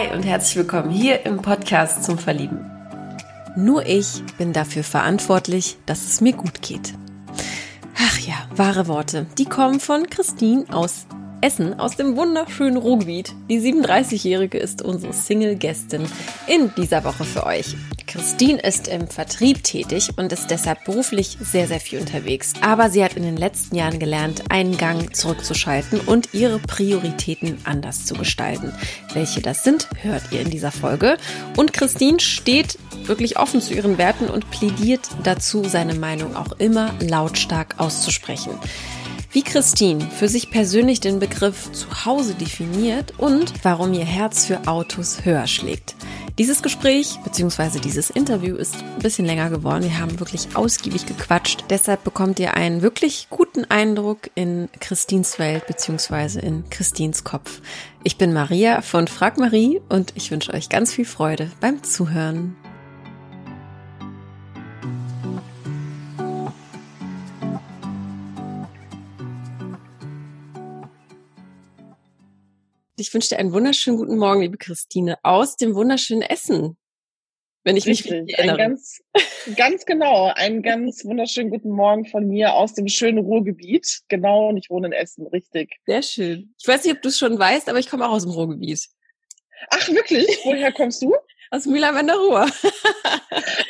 Hi und herzlich willkommen hier im Podcast zum Verlieben. Nur ich bin dafür verantwortlich, dass es mir gut geht. Ach ja, wahre Worte. Die kommen von Christine aus Essen, aus dem wunderschönen Ruhrgebiet. Die 37-Jährige ist unsere Single-Gästin in dieser Woche für euch. Christine ist im Vertrieb tätig und ist deshalb beruflich sehr, sehr viel unterwegs. Aber sie hat in den letzten Jahren gelernt, einen Gang zurückzuschalten und ihre Prioritäten anders zu gestalten. Welche das sind, hört ihr in dieser Folge. Und Christine steht wirklich offen zu ihren Werten und plädiert dazu, seine Meinung auch immer lautstark auszusprechen. Wie Christine für sich persönlich den Begriff Zuhause definiert und warum ihr Herz für Autos höher schlägt. Dieses Gespräch bzw. dieses Interview ist ein bisschen länger geworden. Wir haben wirklich ausgiebig gequatscht. Deshalb bekommt ihr einen wirklich guten Eindruck in Christins Welt bzw. in Christins Kopf. Ich bin Maria von Frag Marie und ich wünsche euch ganz viel Freude beim Zuhören. Ich wünsche dir einen wunderschönen guten Morgen, liebe Christine, aus dem wunderschönen Essen. Wenn ich Richtig, mich erinnere. Ganz, ganz genau. Einen ganz wunderschönen guten Morgen von mir aus dem schönen Ruhrgebiet. Genau, und ich wohne in Essen, richtig. Sehr schön. Ich weiß nicht, ob du es schon weißt, aber ich komme auch aus dem Ruhrgebiet. Ach, wirklich? Woher kommst du? Aus Mühlheim an der Ruhr.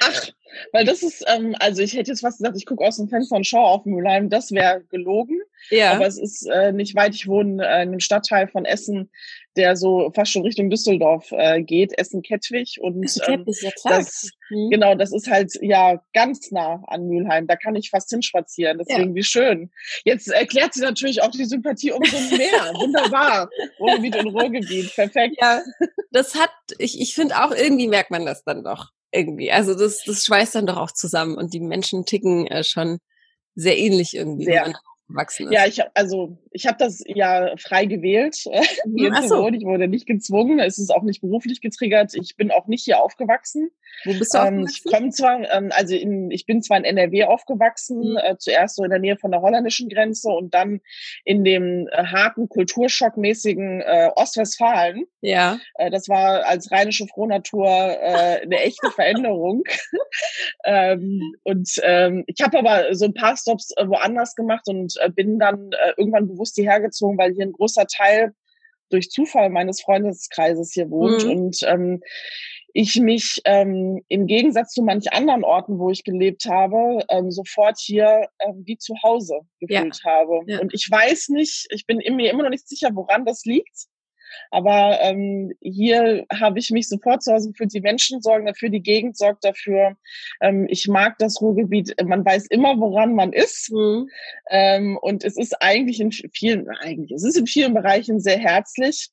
Ach, weil das ist, ähm, also ich hätte jetzt fast gesagt, ich gucke aus dem Fenster und schaue auf Mülheim. Das wäre gelogen. Ja. Aber es ist äh, nicht weit. Ich wohne äh, in einem Stadtteil von Essen, der so fast schon Richtung Düsseldorf äh, geht, Essen-Kettwig. Und ähm, Essen ja das, genau, das ist halt ja ganz nah an Mülheim. Da kann ich fast hinspazieren. Deswegen, wie schön. Jetzt erklärt sie natürlich auch die Sympathie umso mehr. Wunderbar. Ruhrgebiet und Ruhrgebiet. Perfekt. Ja, das hat, ich, ich finde auch, irgendwie merkt man das dann doch. Irgendwie. Also das, das schweißt dann doch auch zusammen und die Menschen ticken äh, schon sehr ähnlich irgendwie. Sehr. Aufgewachsen ist. Ja, ich hab, also ich habe das ja frei gewählt. Hier Ach so. Ich wurde nicht gezwungen. Es ist auch nicht beruflich getriggert. Ich bin auch nicht hier aufgewachsen. Wo bist du Ähm, ich aufgewachsen? komme zwar, ähm, also in, ich bin zwar in NRW aufgewachsen, Mhm. äh, zuerst so in der Nähe von der holländischen Grenze und dann in dem äh, harten Kulturschockmäßigen äh, Ostwestfalen. Ja. Äh, das war als rheinische Frohnatur äh, eine echte Veränderung. ähm, und ähm, ich habe aber so ein paar Stops äh, woanders gemacht und bin dann äh, irgendwann bewusst hierher gezogen, weil hier ein großer Teil durch Zufall meines Freundeskreises hier wohnt Mhm. und ähm, ich mich ähm, im Gegensatz zu manch anderen Orten, wo ich gelebt habe, ähm, sofort hier ähm, wie zu Hause gefühlt habe. Ja. Und ich weiß nicht, ich bin in mir immer noch nicht sicher, woran das liegt. Aber ähm, hier habe ich mich sofort zu Hause gefühlt. Die Menschen sorgen dafür, die Gegend sorgt dafür. Ähm, ich mag das Ruhrgebiet. Man weiß immer, woran man ist. Mhm. Ähm, und es ist eigentlich in vielen, eigentlich, es ist in vielen Bereichen sehr herzlich.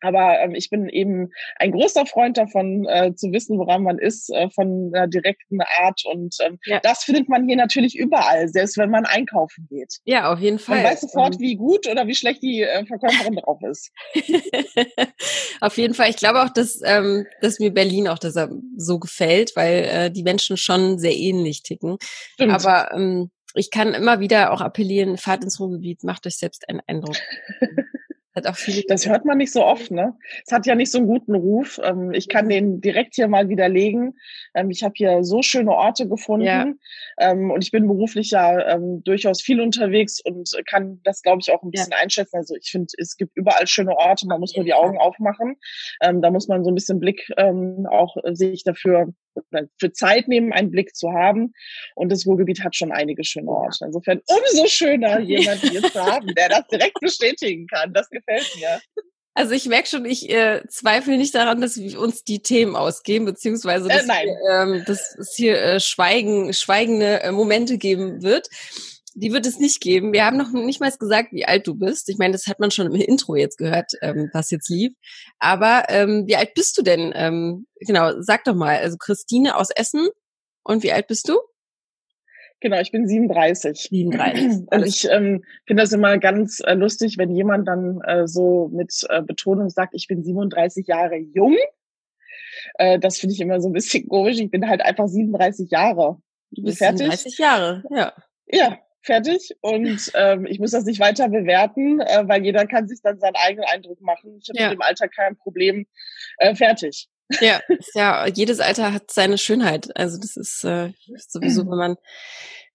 Aber ähm, ich bin eben ein großer Freund davon, äh, zu wissen, woran man ist, äh, von einer direkten Art. Und ähm, Ja. das findet man hier natürlich überall, selbst wenn man einkaufen geht. Ja, auf jeden Fall. Man weiß sofort, Ähm, wie gut oder wie schlecht die äh, Verkäuferin drauf ist. Auf jeden Fall. Ich glaube auch, dass, ähm, dass mir Berlin auch deshalb so gefällt, weil äh, die Menschen schon sehr ähnlich ticken. Stimmt. Aber ähm, ich kann immer wieder auch appellieren, fahrt ins Ruhrgebiet, macht euch selbst einen Eindruck. Hat auch viele. Das hört man nicht so oft, ne? Es hat ja nicht so einen guten Ruf. Ähm, Ich kann den direkt hier mal widerlegen. Ähm, Ich habe hier so schöne Orte gefunden Ja. Ähm, und ich bin beruflich ja durchaus viel unterwegs und kann das, glaube ich, auch ein Ja. bisschen einschätzen. Also ich finde, es gibt überall schöne Orte. Man muss nur die Augen aufmachen. Da muss man so ein bisschen Blick auch äh, sich dafür oder für Zeit nehmen, einen Blick zu haben. Und das Ruhrgebiet hat schon einige schöne Orte. Insofern umso schöner, jemanden hier zu haben, der das direkt bestätigen kann. Das gefällt mir. Also ich merke schon, ich äh, zweifle nicht daran, dass wir uns die Themen ausgeben, beziehungsweise dass, Äh. Wir, ähm, dass es hier äh, Schweigen, schweigende äh, Momente geben wird. Die wird es nicht geben. Wir haben noch nicht mal gesagt, wie alt du bist. Ich meine, das hat man schon im Intro jetzt gehört, ähm, was jetzt lief. Aber ähm, wie alt bist du denn? Ähm, genau, sag doch mal. Also Christine aus Essen. Und wie alt bist du? Genau, ich bin 37. 37. Und ich ähm, finde das immer ganz äh, lustig, wenn jemand dann äh, so mit äh, Betonung sagt, ich bin 37 Jahre jung. Äh, das finde ich immer so ein bisschen komisch. Ich bin halt einfach 37 Jahre. Du bist fertig? 37 Jahre, ja. Ja, fertig. Und ähm, ich muss das nicht weiter bewerten, äh, weil jeder kann sich dann seinen eigenen Eindruck machen. Ich habe ja. mit dem Alter kein Problem. Äh, fertig. Ja, ja, jedes Alter hat seine Schönheit. Also das ist äh, sowieso, wenn man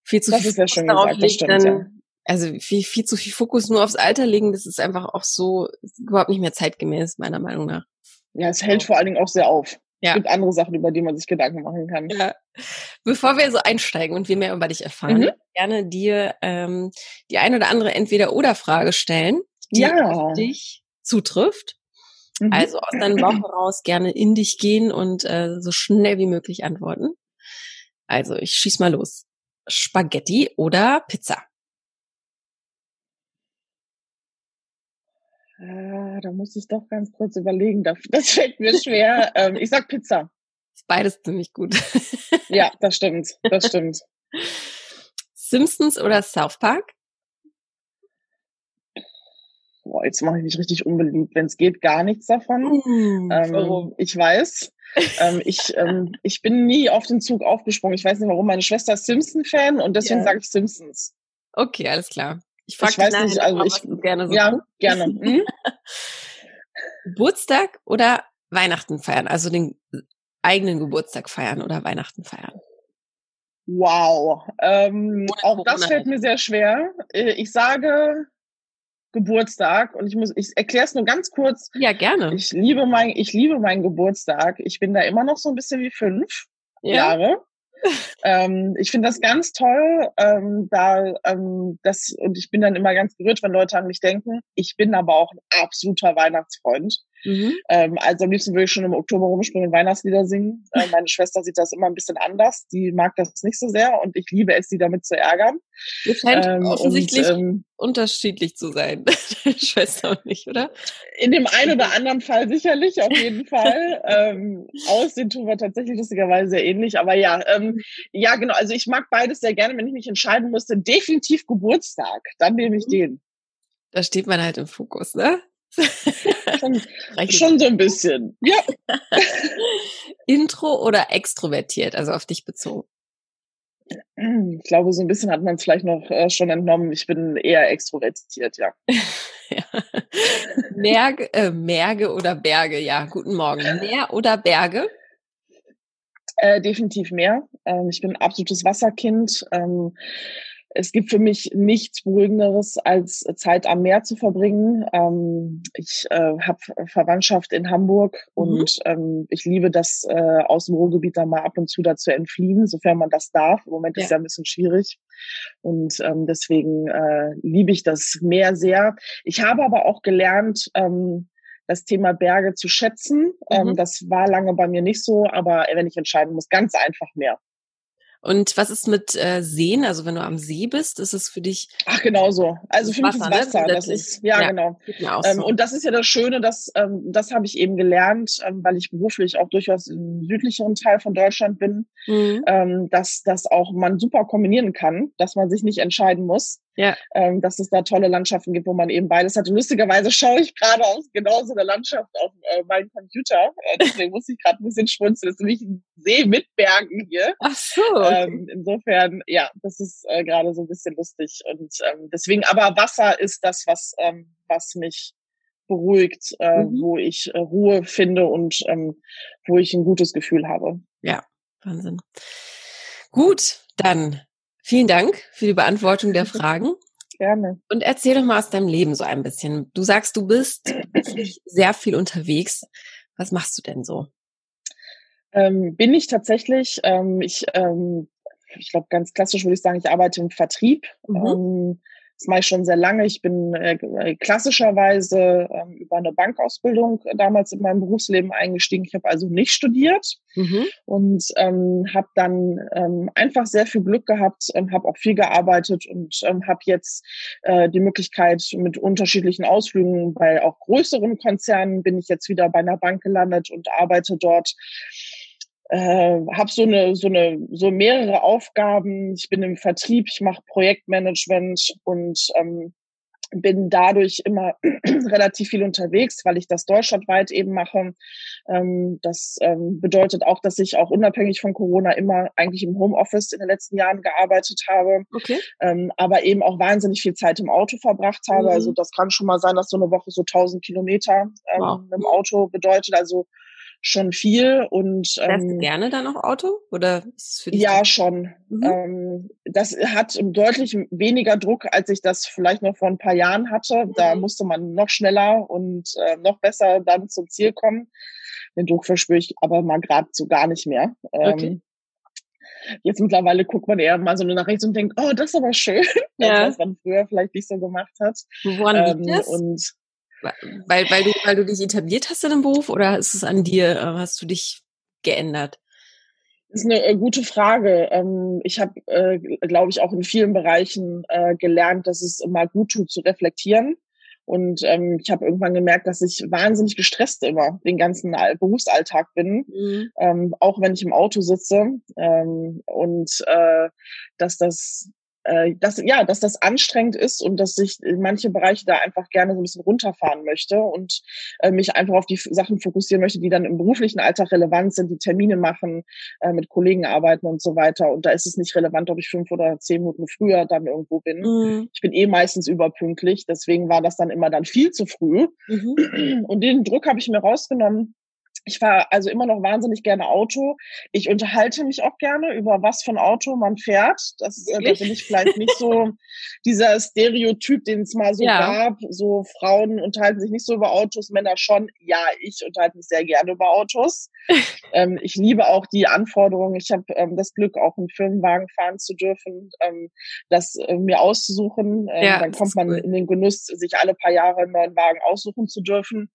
viel zu das viel Fokus darauf gesagt, legt, stimmt, dann, ja. also viel, viel zu viel Fokus nur aufs Alter legen, das ist einfach auch so überhaupt nicht mehr zeitgemäß, meiner Meinung nach. Ja, es hält vor allen Dingen auch sehr auf. Ja. Es gibt andere Sachen, über die man sich Gedanken machen kann. Ja. Bevor wir so einsteigen und wir mehr über dich erfahren, mhm. gerne dir ähm, die ein oder andere Entweder-Oder-Frage stellen, die ja. auf dich zutrifft. Mhm. Also aus deinem Bauch heraus gerne in dich gehen und äh, so schnell wie möglich antworten. Also ich schieß mal los. Spaghetti oder Pizza? Ah, da muss ich doch ganz kurz überlegen. Das fällt mir schwer. ähm, ich sag Pizza. Ist beides ziemlich gut. ja, das stimmt. Das stimmt. Simpsons oder South Park? Boah, jetzt mache ich mich richtig unbeliebt. Wenn es geht, gar nichts davon. Mm, ähm, ich weiß. ähm, ich, ähm, ich bin nie auf den Zug aufgesprungen. Ich weiß nicht warum. Meine Schwester ist Simpson-Fan und deswegen yeah. sage ich Simpsons. Okay, alles klar. Ich, frag ich weiß nicht, also ich gerne so. Ja, gerne. Hm? Geburtstag oder Weihnachten feiern, also den eigenen Geburtstag feiern oder Weihnachten feiern. Wow, ähm, auch das fällt mir sehr schwer. Äh, ich sage Geburtstag und ich muss, ich erkläre es nur ganz kurz. Ja, gerne. Ich liebe mein, ich liebe meinen Geburtstag. Ich bin da immer noch so ein bisschen wie fünf ja. Jahre ähm, ich finde das ganz toll, ähm, da ähm, das und ich bin dann immer ganz gerührt, wenn Leute an mich denken. Ich bin aber auch ein absoluter Weihnachtsfreund. Mhm. Ähm, also am liebsten würde ich schon im Oktober rumspringen und Weihnachtslieder singen. Äh, meine Schwester sieht das immer ein bisschen anders. Die mag das nicht so sehr und ich liebe es, sie damit zu ärgern. Ihr scheint ähm, offensichtlich und, ähm, unterschiedlich zu sein, Schwester und ich, oder? In dem einen oder anderen Fall sicherlich, auf jeden Fall. ähm, aussehen tun wir tatsächlich lustigerweise sehr ähnlich. Aber ja, ähm, ja, genau. Also ich mag beides sehr gerne. Wenn ich mich entscheiden musste, definitiv Geburtstag, dann nehme ich mhm. den. Da steht man halt im Fokus, ne? schon, schon so ein bisschen. Ja. Intro oder extrovertiert, also auf dich bezogen? Ich glaube, so ein bisschen hat man es vielleicht noch äh, schon entnommen. Ich bin eher extrovertiert, ja. ja. Merge, äh, Merge oder Berge, ja. Guten Morgen. Meer oder Berge? Äh, definitiv mehr. Ähm, ich bin ein absolutes Wasserkind. Ähm, es gibt für mich nichts Beruhigenderes, als Zeit am Meer zu verbringen. Ähm, ich äh, habe Verwandtschaft in Hamburg mhm. und ähm, ich liebe das äh, aus dem Ruhrgebiet da mal ab und zu dazu entfliehen, sofern man das darf. Im Moment ja. ist ja ein bisschen schwierig. Und ähm, deswegen äh, liebe ich das Meer sehr. Ich habe aber auch gelernt, ähm, das Thema Berge zu schätzen. Ähm, mhm. Ähm, das war lange bei mir nicht so, aber wenn ich entscheiden muss, ganz einfach mehr. Und was ist mit äh, Seen? Also wenn du am See bist, ist es für dich? Ach genau so. Also für mich ist Wasser. Ne? Das ist ja, ja genau. Ähm, so. Und das ist ja das Schöne, dass ähm, das habe ich eben gelernt, ähm, weil ich beruflich auch durchaus im südlicheren Teil von Deutschland bin, mhm. ähm, dass das auch man super kombinieren kann, dass man sich nicht entscheiden muss. Ja. Ähm, dass es da tolle Landschaften gibt, wo man eben beides hat. Und lustigerweise schaue ich gerade aus genau so einer Landschaft auf äh, meinen Computer. Äh, deswegen muss ich gerade ein bisschen schmunzeln. Das ist nämlich ein See mit Bergen hier. Ach so. Okay. Ähm, insofern, ja, das ist äh, gerade so ein bisschen lustig. Und ähm, deswegen, aber Wasser ist das, was, ähm, was mich beruhigt, äh, mhm. wo ich äh, Ruhe finde und ähm, wo ich ein gutes Gefühl habe. Ja, Wahnsinn. Gut, dann Vielen Dank für die Beantwortung der Fragen. Gerne. Und erzähl doch mal aus deinem Leben so ein bisschen. Du sagst, du bist wirklich sehr viel unterwegs. Was machst du denn so? Ähm, bin ich tatsächlich. Ähm, ich ähm, ich glaube, ganz klassisch würde ich sagen, ich arbeite im Vertrieb. Mhm. Das mache ich schon sehr lange. Ich bin äh, klassischerweise ähm, über eine Bankausbildung damals in meinem Berufsleben eingestiegen. Ich habe also nicht studiert mhm. und ähm, habe dann ähm, einfach sehr viel Glück gehabt, ähm, habe auch viel gearbeitet und ähm, habe jetzt äh, die Möglichkeit mit unterschiedlichen Ausflügen bei auch größeren Konzernen bin ich jetzt wieder bei einer Bank gelandet und arbeite dort äh, habe so eine so eine so mehrere Aufgaben. Ich bin im Vertrieb, ich mache Projektmanagement und ähm, bin dadurch immer relativ viel unterwegs, weil ich das deutschlandweit eben mache. Ähm, das ähm, bedeutet auch, dass ich auch unabhängig von Corona immer eigentlich im Homeoffice in den letzten Jahren gearbeitet habe, okay. ähm, aber eben auch wahnsinnig viel Zeit im Auto verbracht habe. Mhm. Also das kann schon mal sein, dass so eine Woche so 1000 Kilometer ähm, wow. im Auto bedeutet. Also schon viel und ähm, Fährst du gerne dann auch Auto oder ist es für dich ja das? schon mhm. ähm, das hat deutlich weniger Druck als ich das vielleicht noch vor ein paar Jahren hatte da mhm. musste man noch schneller und äh, noch besser dann zum Ziel kommen den Druck verspüre ich aber mal gerade so gar nicht mehr ähm, okay. Jetzt mittlerweile guckt man eher mal so nach rechts und denkt, oh, das ist aber schön, ja. was man früher vielleicht nicht so gemacht hat. Woran liegt ähm, das? Und weil, weil, du, weil du dich etabliert hast in dem Beruf oder ist es an dir, äh, hast du dich geändert? Das ist eine äh, gute Frage. Ähm, ich habe, äh, glaube ich, auch in vielen Bereichen gelernt, dass es immer gut tut, zu reflektieren. Und ähm, ich habe irgendwann gemerkt, dass ich wahnsinnig gestresst immer den ganzen Berufsalltag bin, mhm. ähm, auch wenn ich im Auto sitze. Ähm, und äh, dass das äh, dass, ja, dass das anstrengend ist und dass ich in manche Bereiche da einfach gerne so ein bisschen runterfahren möchte und äh, mich einfach auf die Sachen fokussieren möchte, die dann im beruflichen Alltag relevant sind, die Termine machen, äh, mit Kollegen arbeiten und so weiter. Und da ist es nicht relevant, ob ich fünf oder zehn Minuten früher dann irgendwo bin. Mhm. Ich bin eh meistens überpünktlich, deswegen war das dann immer dann viel zu früh. Mhm. Und den Druck habe ich mir rausgenommen ich fahre also immer noch wahnsinnig gerne Auto. Ich unterhalte mich auch gerne über was für ein Auto man fährt. Das äh, da bin ich vielleicht nicht so dieser Stereotyp, den es mal so ja. gab. So Frauen unterhalten sich nicht so über Autos, Männer schon. Ja, ich unterhalte mich sehr gerne über Autos. ähm, ich liebe auch die Anforderungen. Ich habe ähm, das Glück, auch einen Firmenwagen fahren zu dürfen, ähm, das äh, mir auszusuchen. Ähm, ja, dann kommt man cool. in den Genuss, sich alle paar Jahre einen neuen Wagen aussuchen zu dürfen.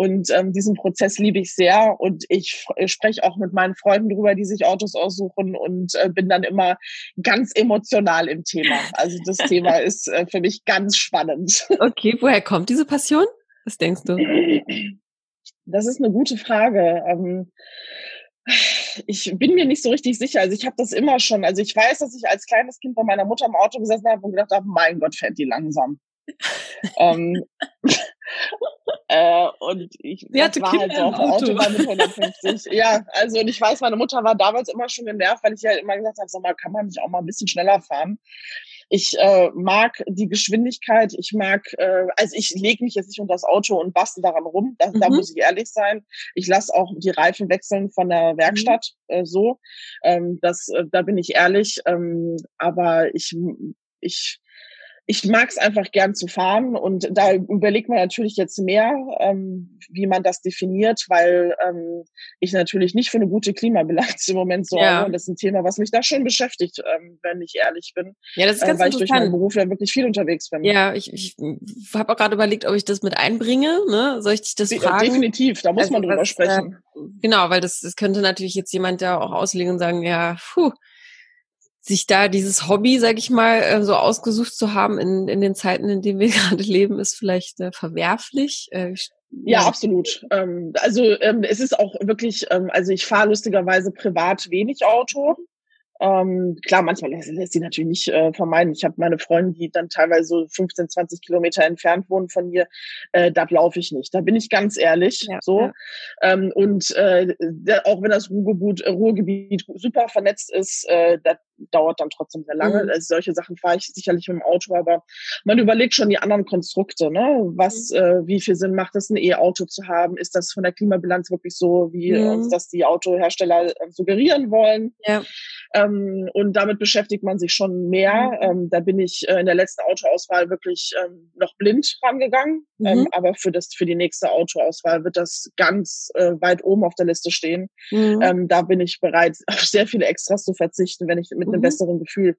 Und ähm, diesen Prozess liebe ich sehr. Und ich spreche auch mit meinen Freunden drüber, die sich Autos aussuchen und äh, bin dann immer ganz emotional im Thema. Also das Thema ist äh, für mich ganz spannend. Okay, woher kommt diese Passion? Was denkst du? Das ist eine gute Frage. Ähm, ich bin mir nicht so richtig sicher. Also ich habe das immer schon. Also ich weiß, dass ich als kleines Kind bei meiner Mutter im Auto gesessen habe und gedacht habe, mein Gott, fährt die langsam. Ähm, äh, und ich Sie hatte war halt Kinder halt so auf Autobahn mit 150. ja, also und ich weiß, meine Mutter war damals immer schon genervt, weil ich halt immer gesagt habe, sag mal, kann man nicht auch mal ein bisschen schneller fahren? Ich äh, mag die Geschwindigkeit, ich mag, äh, also ich lege mich jetzt nicht unter das Auto und bastel daran rum, da, mhm. da muss ich ehrlich sein. Ich lasse auch die Reifen wechseln von der Werkstatt mhm. äh, so. Ähm, das, äh, da bin ich ehrlich. Ähm, aber ich, ich ich mag es einfach gern zu fahren und da überlegt man natürlich jetzt mehr, ähm, wie man das definiert, weil ähm, ich natürlich nicht für eine gute Klimabilanz im Moment sorge. Ja. Und das ist ein Thema, was mich da schon beschäftigt, ähm, wenn ich ehrlich bin. Ja, das ist ganz äh, weil ich durch meinen Beruf ja wirklich viel unterwegs bin. Ja, ich, ich habe auch gerade überlegt, ob ich das mit einbringe. Ne? Soll ich dich das fragen? Definitiv, da muss also, man drüber was, sprechen. Äh, genau, weil das, das könnte natürlich jetzt jemand ja auch auslegen und sagen, ja, puh, sich da dieses Hobby, sag ich mal, äh, so ausgesucht zu haben in, in den Zeiten, in denen wir gerade leben, ist vielleicht äh, verwerflich. Äh, ja, absolut. Ähm, also ähm, es ist auch wirklich, ähm, also ich fahre lustigerweise privat wenig Auto. Ähm, klar, manchmal lässt, lässt sie natürlich nicht äh, vermeiden. Ich habe meine Freunde, die dann teilweise so 15, 20 Kilometer entfernt wohnen von mir, äh, da laufe ich nicht. Da bin ich ganz ehrlich. Ja, so. Ja. Ähm, und äh, auch wenn das Ruhrgebiet, Ruhrgebiet super vernetzt ist, äh, da dauert dann trotzdem sehr lange. Mhm. Also solche Sachen fahre ich sicherlich mit dem Auto, aber man überlegt schon die anderen Konstrukte, ne? Was, mhm. äh, wie viel Sinn macht es, ein E-Auto zu haben? Ist das von der Klimabilanz wirklich so, wie mhm. uns das die Autohersteller äh, suggerieren wollen? Ja. Ähm, und damit beschäftigt man sich schon mehr. Mhm. Ähm, da bin ich äh, in der letzten Autoauswahl wirklich ähm, noch blind rangegangen. Ähm, mhm. aber für das, für die nächste Autoauswahl wird das ganz äh, weit oben auf der Liste stehen. Mhm. Ähm, da bin ich bereit, auf sehr viele Extras zu verzichten, wenn ich mit einem mhm. besseren Gefühl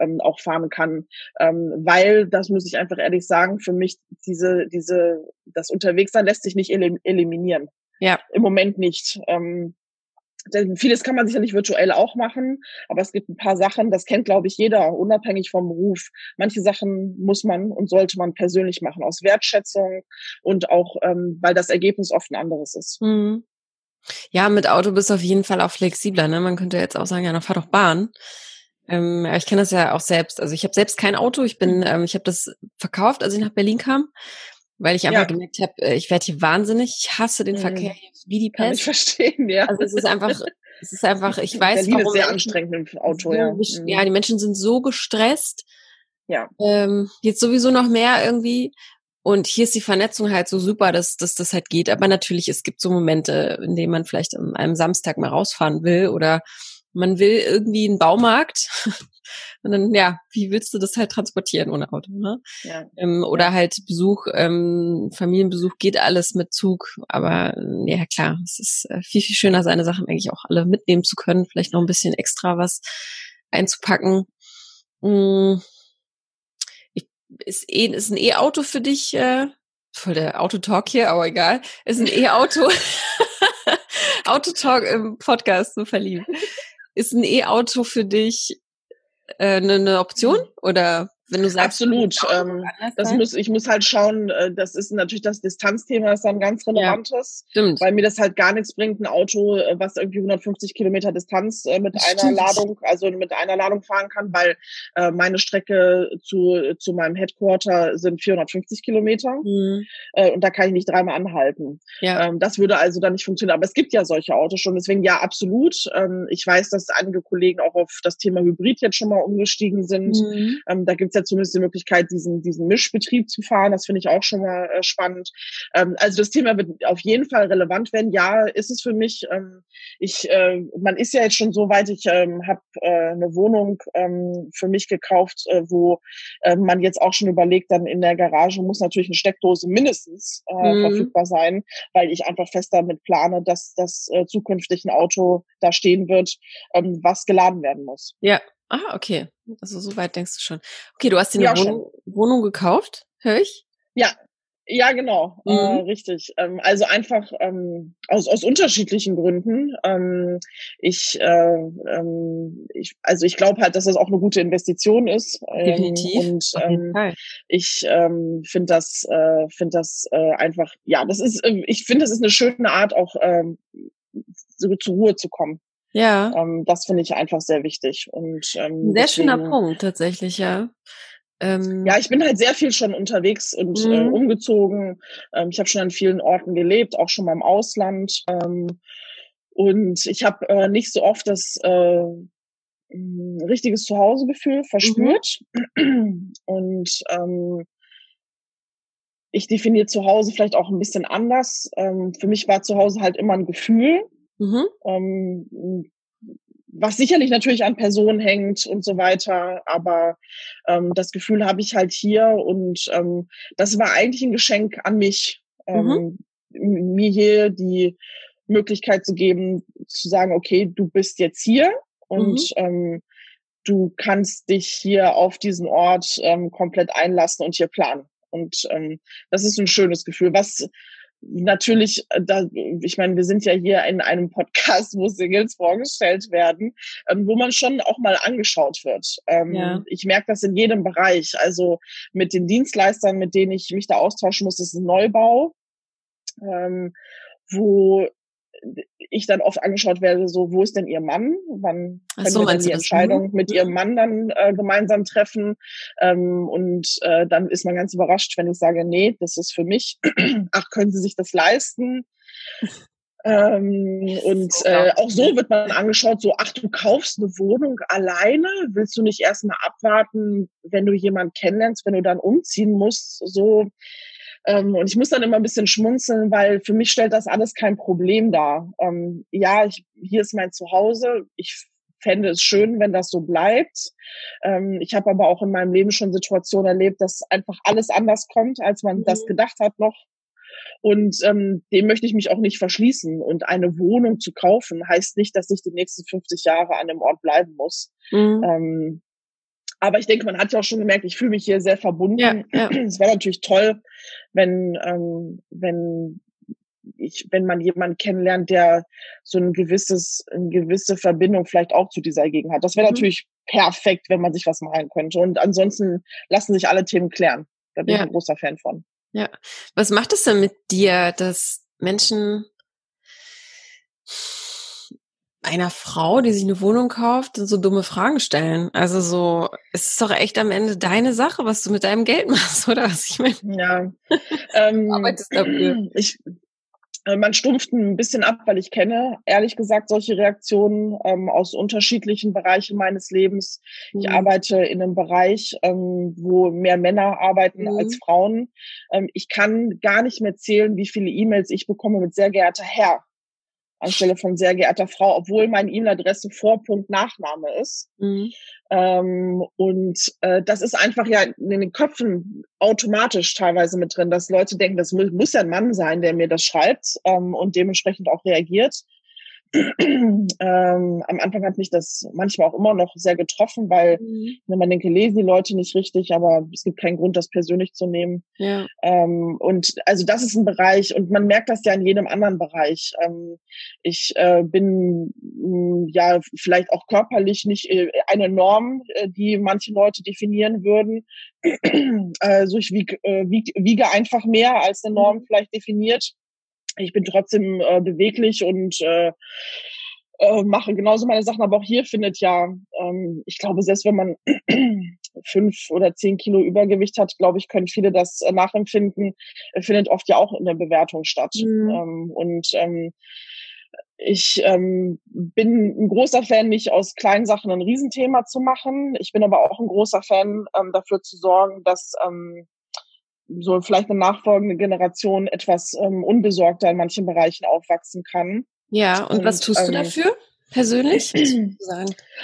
ähm, auch fahren kann. Ähm, weil, das muss ich einfach ehrlich sagen, für mich diese, diese, das Unterwegssein lässt sich nicht elim eliminieren. Ja. Im Moment nicht. Ähm, denn vieles kann man sicherlich virtuell auch machen, aber es gibt ein paar Sachen, das kennt, glaube ich, jeder, unabhängig vom Beruf. Manche Sachen muss man und sollte man persönlich machen, aus Wertschätzung und auch, ähm, weil das Ergebnis oft ein anderes ist. Mhm. Ja, mit Auto bist du auf jeden Fall auch flexibler. Ne? Man könnte jetzt auch sagen, ja, dann fahr doch Bahn. Ähm, ich kenne das ja auch selbst. Also ich habe selbst kein Auto. Ich bin, ähm, ich habe das verkauft, als ich nach Berlin kam, weil ich einfach ja. gemerkt habe, äh, ich werde hier wahnsinnig. Ich hasse den mhm. Verkehr wie die Pest. Kann ich verstehen, ja. Also es ist einfach, es ist einfach, ich weiß, Berlin warum ist sehr anstrengend im Auto, so ja. Mhm. Ja, die Menschen sind so gestresst. Ja. Ähm, jetzt sowieso noch mehr irgendwie. Und hier ist die Vernetzung halt so super, dass, dass das halt geht. Aber natürlich, es gibt so Momente, in denen man vielleicht an einem Samstag mal rausfahren will oder man will irgendwie einen Baumarkt. Und dann, ja, wie willst du das halt transportieren ohne Auto? Ne? Ja. Ähm, oder halt Besuch, ähm, Familienbesuch geht alles mit Zug. Aber ja, klar, es ist äh, viel, viel schöner, seine Sachen eigentlich auch alle mitnehmen zu können. Vielleicht noch ein bisschen extra was einzupacken. Mhm ist, eh, ist ein E-Auto für dich, äh, voll der Autotalk hier, aber egal, ist ein E-Auto, Autotalk im Podcast so verliebt. Ist ein E-Auto für dich äh, eine, eine Option oder wenn du sagst, absolut. Ähm, das muss, ich muss halt schauen, äh, das ist natürlich das Distanzthema ist dann ganz relevantes, ja, stimmt. weil mir das halt gar nichts bringt, ein Auto, äh, was irgendwie 150 Kilometer Distanz äh, mit einer stimmt. Ladung, also mit einer Ladung fahren kann, weil äh, meine Strecke zu, zu meinem Headquarter sind 450 Kilometer mhm. äh, und da kann ich nicht dreimal anhalten. Ja. Ähm, das würde also dann nicht funktionieren. Aber es gibt ja solche Autos schon, deswegen ja, absolut. Ähm, ich weiß, dass einige Kollegen auch auf das Thema Hybrid jetzt schon mal umgestiegen sind. Mhm. Ähm, da gibt's ja zumindest die Möglichkeit, diesen, diesen Mischbetrieb zu fahren. Das finde ich auch schon mal äh, spannend. Ähm, also das Thema wird auf jeden Fall relevant werden. Ja, ist es für mich. Ähm, ich, äh, man ist ja jetzt schon so weit, ich ähm, habe äh, eine Wohnung ähm, für mich gekauft, äh, wo äh, man jetzt auch schon überlegt, dann in der Garage muss natürlich eine Steckdose mindestens äh, mhm. verfügbar sein, weil ich einfach fest damit plane, dass das äh, zukünftig ein Auto da stehen wird, ähm, was geladen werden muss. Ja, Ah, okay. Also so weit denkst du schon. Okay, du hast dir eine ja, Wohnung, Wohnung, gekauft, höre ich? Ja, ja, genau, äh, mhm. äh, richtig. Ähm, also einfach ähm, aus, aus unterschiedlichen Gründen. Ähm, ich, äh, ähm, ich, also ich glaube halt, dass das auch eine gute Investition ist. Ähm, Definitiv. Und ähm, ich ähm, finde das, äh, finde das äh, einfach, ja, das ist, äh, ich finde, das ist eine schöne Art, auch ähm, so zur Ruhe zu kommen. Ja. Ähm, das finde ich einfach sehr wichtig. Und, ähm, sehr deswegen, schöner Punkt, tatsächlich, ja. Ähm, ja, ich bin halt sehr viel schon unterwegs und äh, mhm. umgezogen. Ähm, ich habe schon an vielen Orten gelebt, auch schon mal im Ausland. Ähm, und ich habe äh, nicht so oft das äh, richtiges Zuhausegefühl verspürt. Mhm. Und ähm, ich definiere Zuhause vielleicht auch ein bisschen anders. Ähm, für mich war Zuhause halt immer ein Gefühl. Mhm. Ähm, was sicherlich natürlich an Personen hängt und so weiter, aber ähm, das Gefühl habe ich halt hier und ähm, das war eigentlich ein Geschenk an mich, ähm, mhm. mir hier die Möglichkeit zu geben, zu sagen, okay, du bist jetzt hier und mhm. ähm, du kannst dich hier auf diesen Ort ähm, komplett einlassen und hier planen. Und ähm, das ist ein schönes Gefühl. Was natürlich, äh, da, ich meine, wir sind ja hier in einem Podcast, wo Singles vorgestellt werden, ähm, wo man schon auch mal angeschaut wird. Ähm, ja. Ich merke das in jedem Bereich. Also mit den Dienstleistern, mit denen ich mich da austauschen muss, ist ein Neubau, ähm, wo ich dann oft angeschaut werde, so, wo ist denn ihr Mann? Wann können so, wir die Entscheidung das? mit ihrem Mann dann äh, gemeinsam treffen? Ähm, und äh, dann ist man ganz überrascht, wenn ich sage, nee, das ist für mich. Ach, können Sie sich das leisten? Ähm, und äh, auch so wird man angeschaut, so, ach, du kaufst eine Wohnung alleine, willst du nicht erstmal abwarten, wenn du jemanden kennenlernst, wenn du dann umziehen musst, so, ähm, und ich muss dann immer ein bisschen schmunzeln, weil für mich stellt das alles kein Problem dar. Ähm, ja, ich, hier ist mein Zuhause. Ich fände es schön, wenn das so bleibt. Ähm, ich habe aber auch in meinem Leben schon Situationen erlebt, dass einfach alles anders kommt, als man mhm. das gedacht hat noch. Und ähm, dem möchte ich mich auch nicht verschließen. Und eine Wohnung zu kaufen heißt nicht, dass ich die nächsten 50 Jahre an dem Ort bleiben muss. Mhm. Ähm, aber ich denke, man hat ja auch schon gemerkt, ich fühle mich hier sehr verbunden. Ja, ja. Es wäre natürlich toll, wenn, ähm, wenn ich, wenn man jemanden kennenlernt, der so ein gewisses, eine gewisse Verbindung vielleicht auch zu dieser Gegend hat. Das wäre mhm. natürlich perfekt, wenn man sich was malen könnte. Und ansonsten lassen sich alle Themen klären. Da bin ja. ich ein großer Fan von. Ja. Was macht es denn mit dir, dass Menschen einer Frau, die sich eine Wohnung kauft, so dumme Fragen stellen. Also so, es ist doch echt am Ende deine Sache, was du mit deinem Geld machst, oder was ich meine? Ja. ähm, arbeitest dafür. Ich, äh, man stumpft ein bisschen ab, weil ich kenne, ehrlich gesagt, solche Reaktionen ähm, aus unterschiedlichen Bereichen meines Lebens. Mhm. Ich arbeite in einem Bereich, ähm, wo mehr Männer arbeiten mhm. als Frauen. Ähm, ich kann gar nicht mehr zählen, wie viele E-Mails ich bekomme mit sehr geehrter Herr anstelle von sehr geehrter Frau, obwohl meine E-Mail-Adresse Vorpunkt Nachname ist. Mhm. Ähm, und äh, das ist einfach ja in den Köpfen automatisch teilweise mit drin, dass Leute denken, das muss, muss ja ein Mann sein, der mir das schreibt ähm, und dementsprechend auch reagiert ähm, am Anfang hat mich das manchmal auch immer noch sehr getroffen, weil mhm. wenn man denke, lesen die Leute nicht richtig, aber es gibt keinen Grund, das persönlich zu nehmen. Ja. Ähm, und also das ist ein Bereich und man merkt das ja in jedem anderen Bereich. Ähm, ich äh, bin mh, hm, ja vielleicht auch körperlich nicht äh, eine Norm, äh, die manche Leute definieren würden. also ich wiege, äh, wiege, wiege einfach mehr als eine Norm mhm. vielleicht definiert ich bin trotzdem äh, beweglich und äh, äh, mache genauso meine Sachen. Aber auch hier findet ja, ähm, ich glaube, selbst wenn man fünf oder zehn Kilo Übergewicht hat, glaube ich, können viele das äh, nachempfinden, äh, findet oft ja auch in der Bewertung statt. Mhm. Ähm, und ähm, ich ähm, bin ein großer Fan, nicht aus kleinen Sachen ein Riesenthema zu machen. Ich bin aber auch ein großer Fan, ähm, dafür zu sorgen, dass ähm, so vielleicht eine nachfolgende Generation etwas ähm, unbesorgter in manchen Bereichen aufwachsen kann. Ja, und, und was tust ähm, du dafür? Persönlich?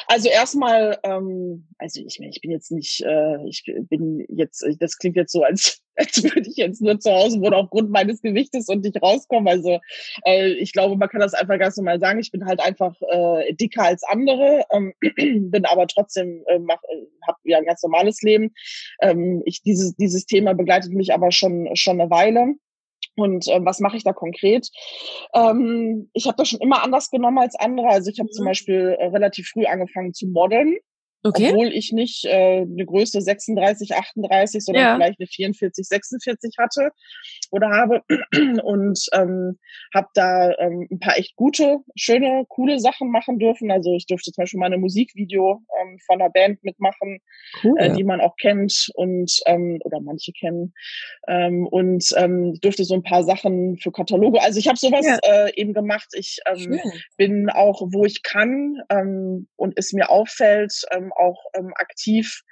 Also erstmal, ähm, also ich meine, ich bin jetzt nicht, äh, ich bin jetzt, das klingt jetzt so, als, als würde ich jetzt nur zu Hause wohnen aufgrund meines Gewichtes und nicht rauskommen. Also äh, ich glaube, man kann das einfach ganz normal sagen. Ich bin halt einfach äh, dicker als andere, ähm, bin aber trotzdem, äh, mach, äh, habe ja ein ganz normales Leben. Ähm, ich, dieses, dieses Thema begleitet mich aber schon, schon eine Weile. Und äh, was mache ich da konkret? Ähm, ich habe das schon immer anders genommen als andere. Also ich habe mhm. zum Beispiel äh, relativ früh angefangen zu modeln. Okay. Obwohl ich nicht äh, eine Größe 36, 38, sondern ja. vielleicht eine 44, 46 hatte oder habe und ähm, habe da ähm, ein paar echt gute, schöne, coole Sachen machen dürfen. Also ich durfte zum Beispiel mal ein Musikvideo ähm, von einer Band mitmachen, cool. äh, die man auch kennt und ähm, oder manche kennen ähm, und ähm, durfte so ein paar Sachen für Kataloge. Also ich habe sowas ja. äh, eben gemacht. Ich ähm, bin auch, wo ich kann ähm, und es mir auffällt, ähm, auch ähm, aktiv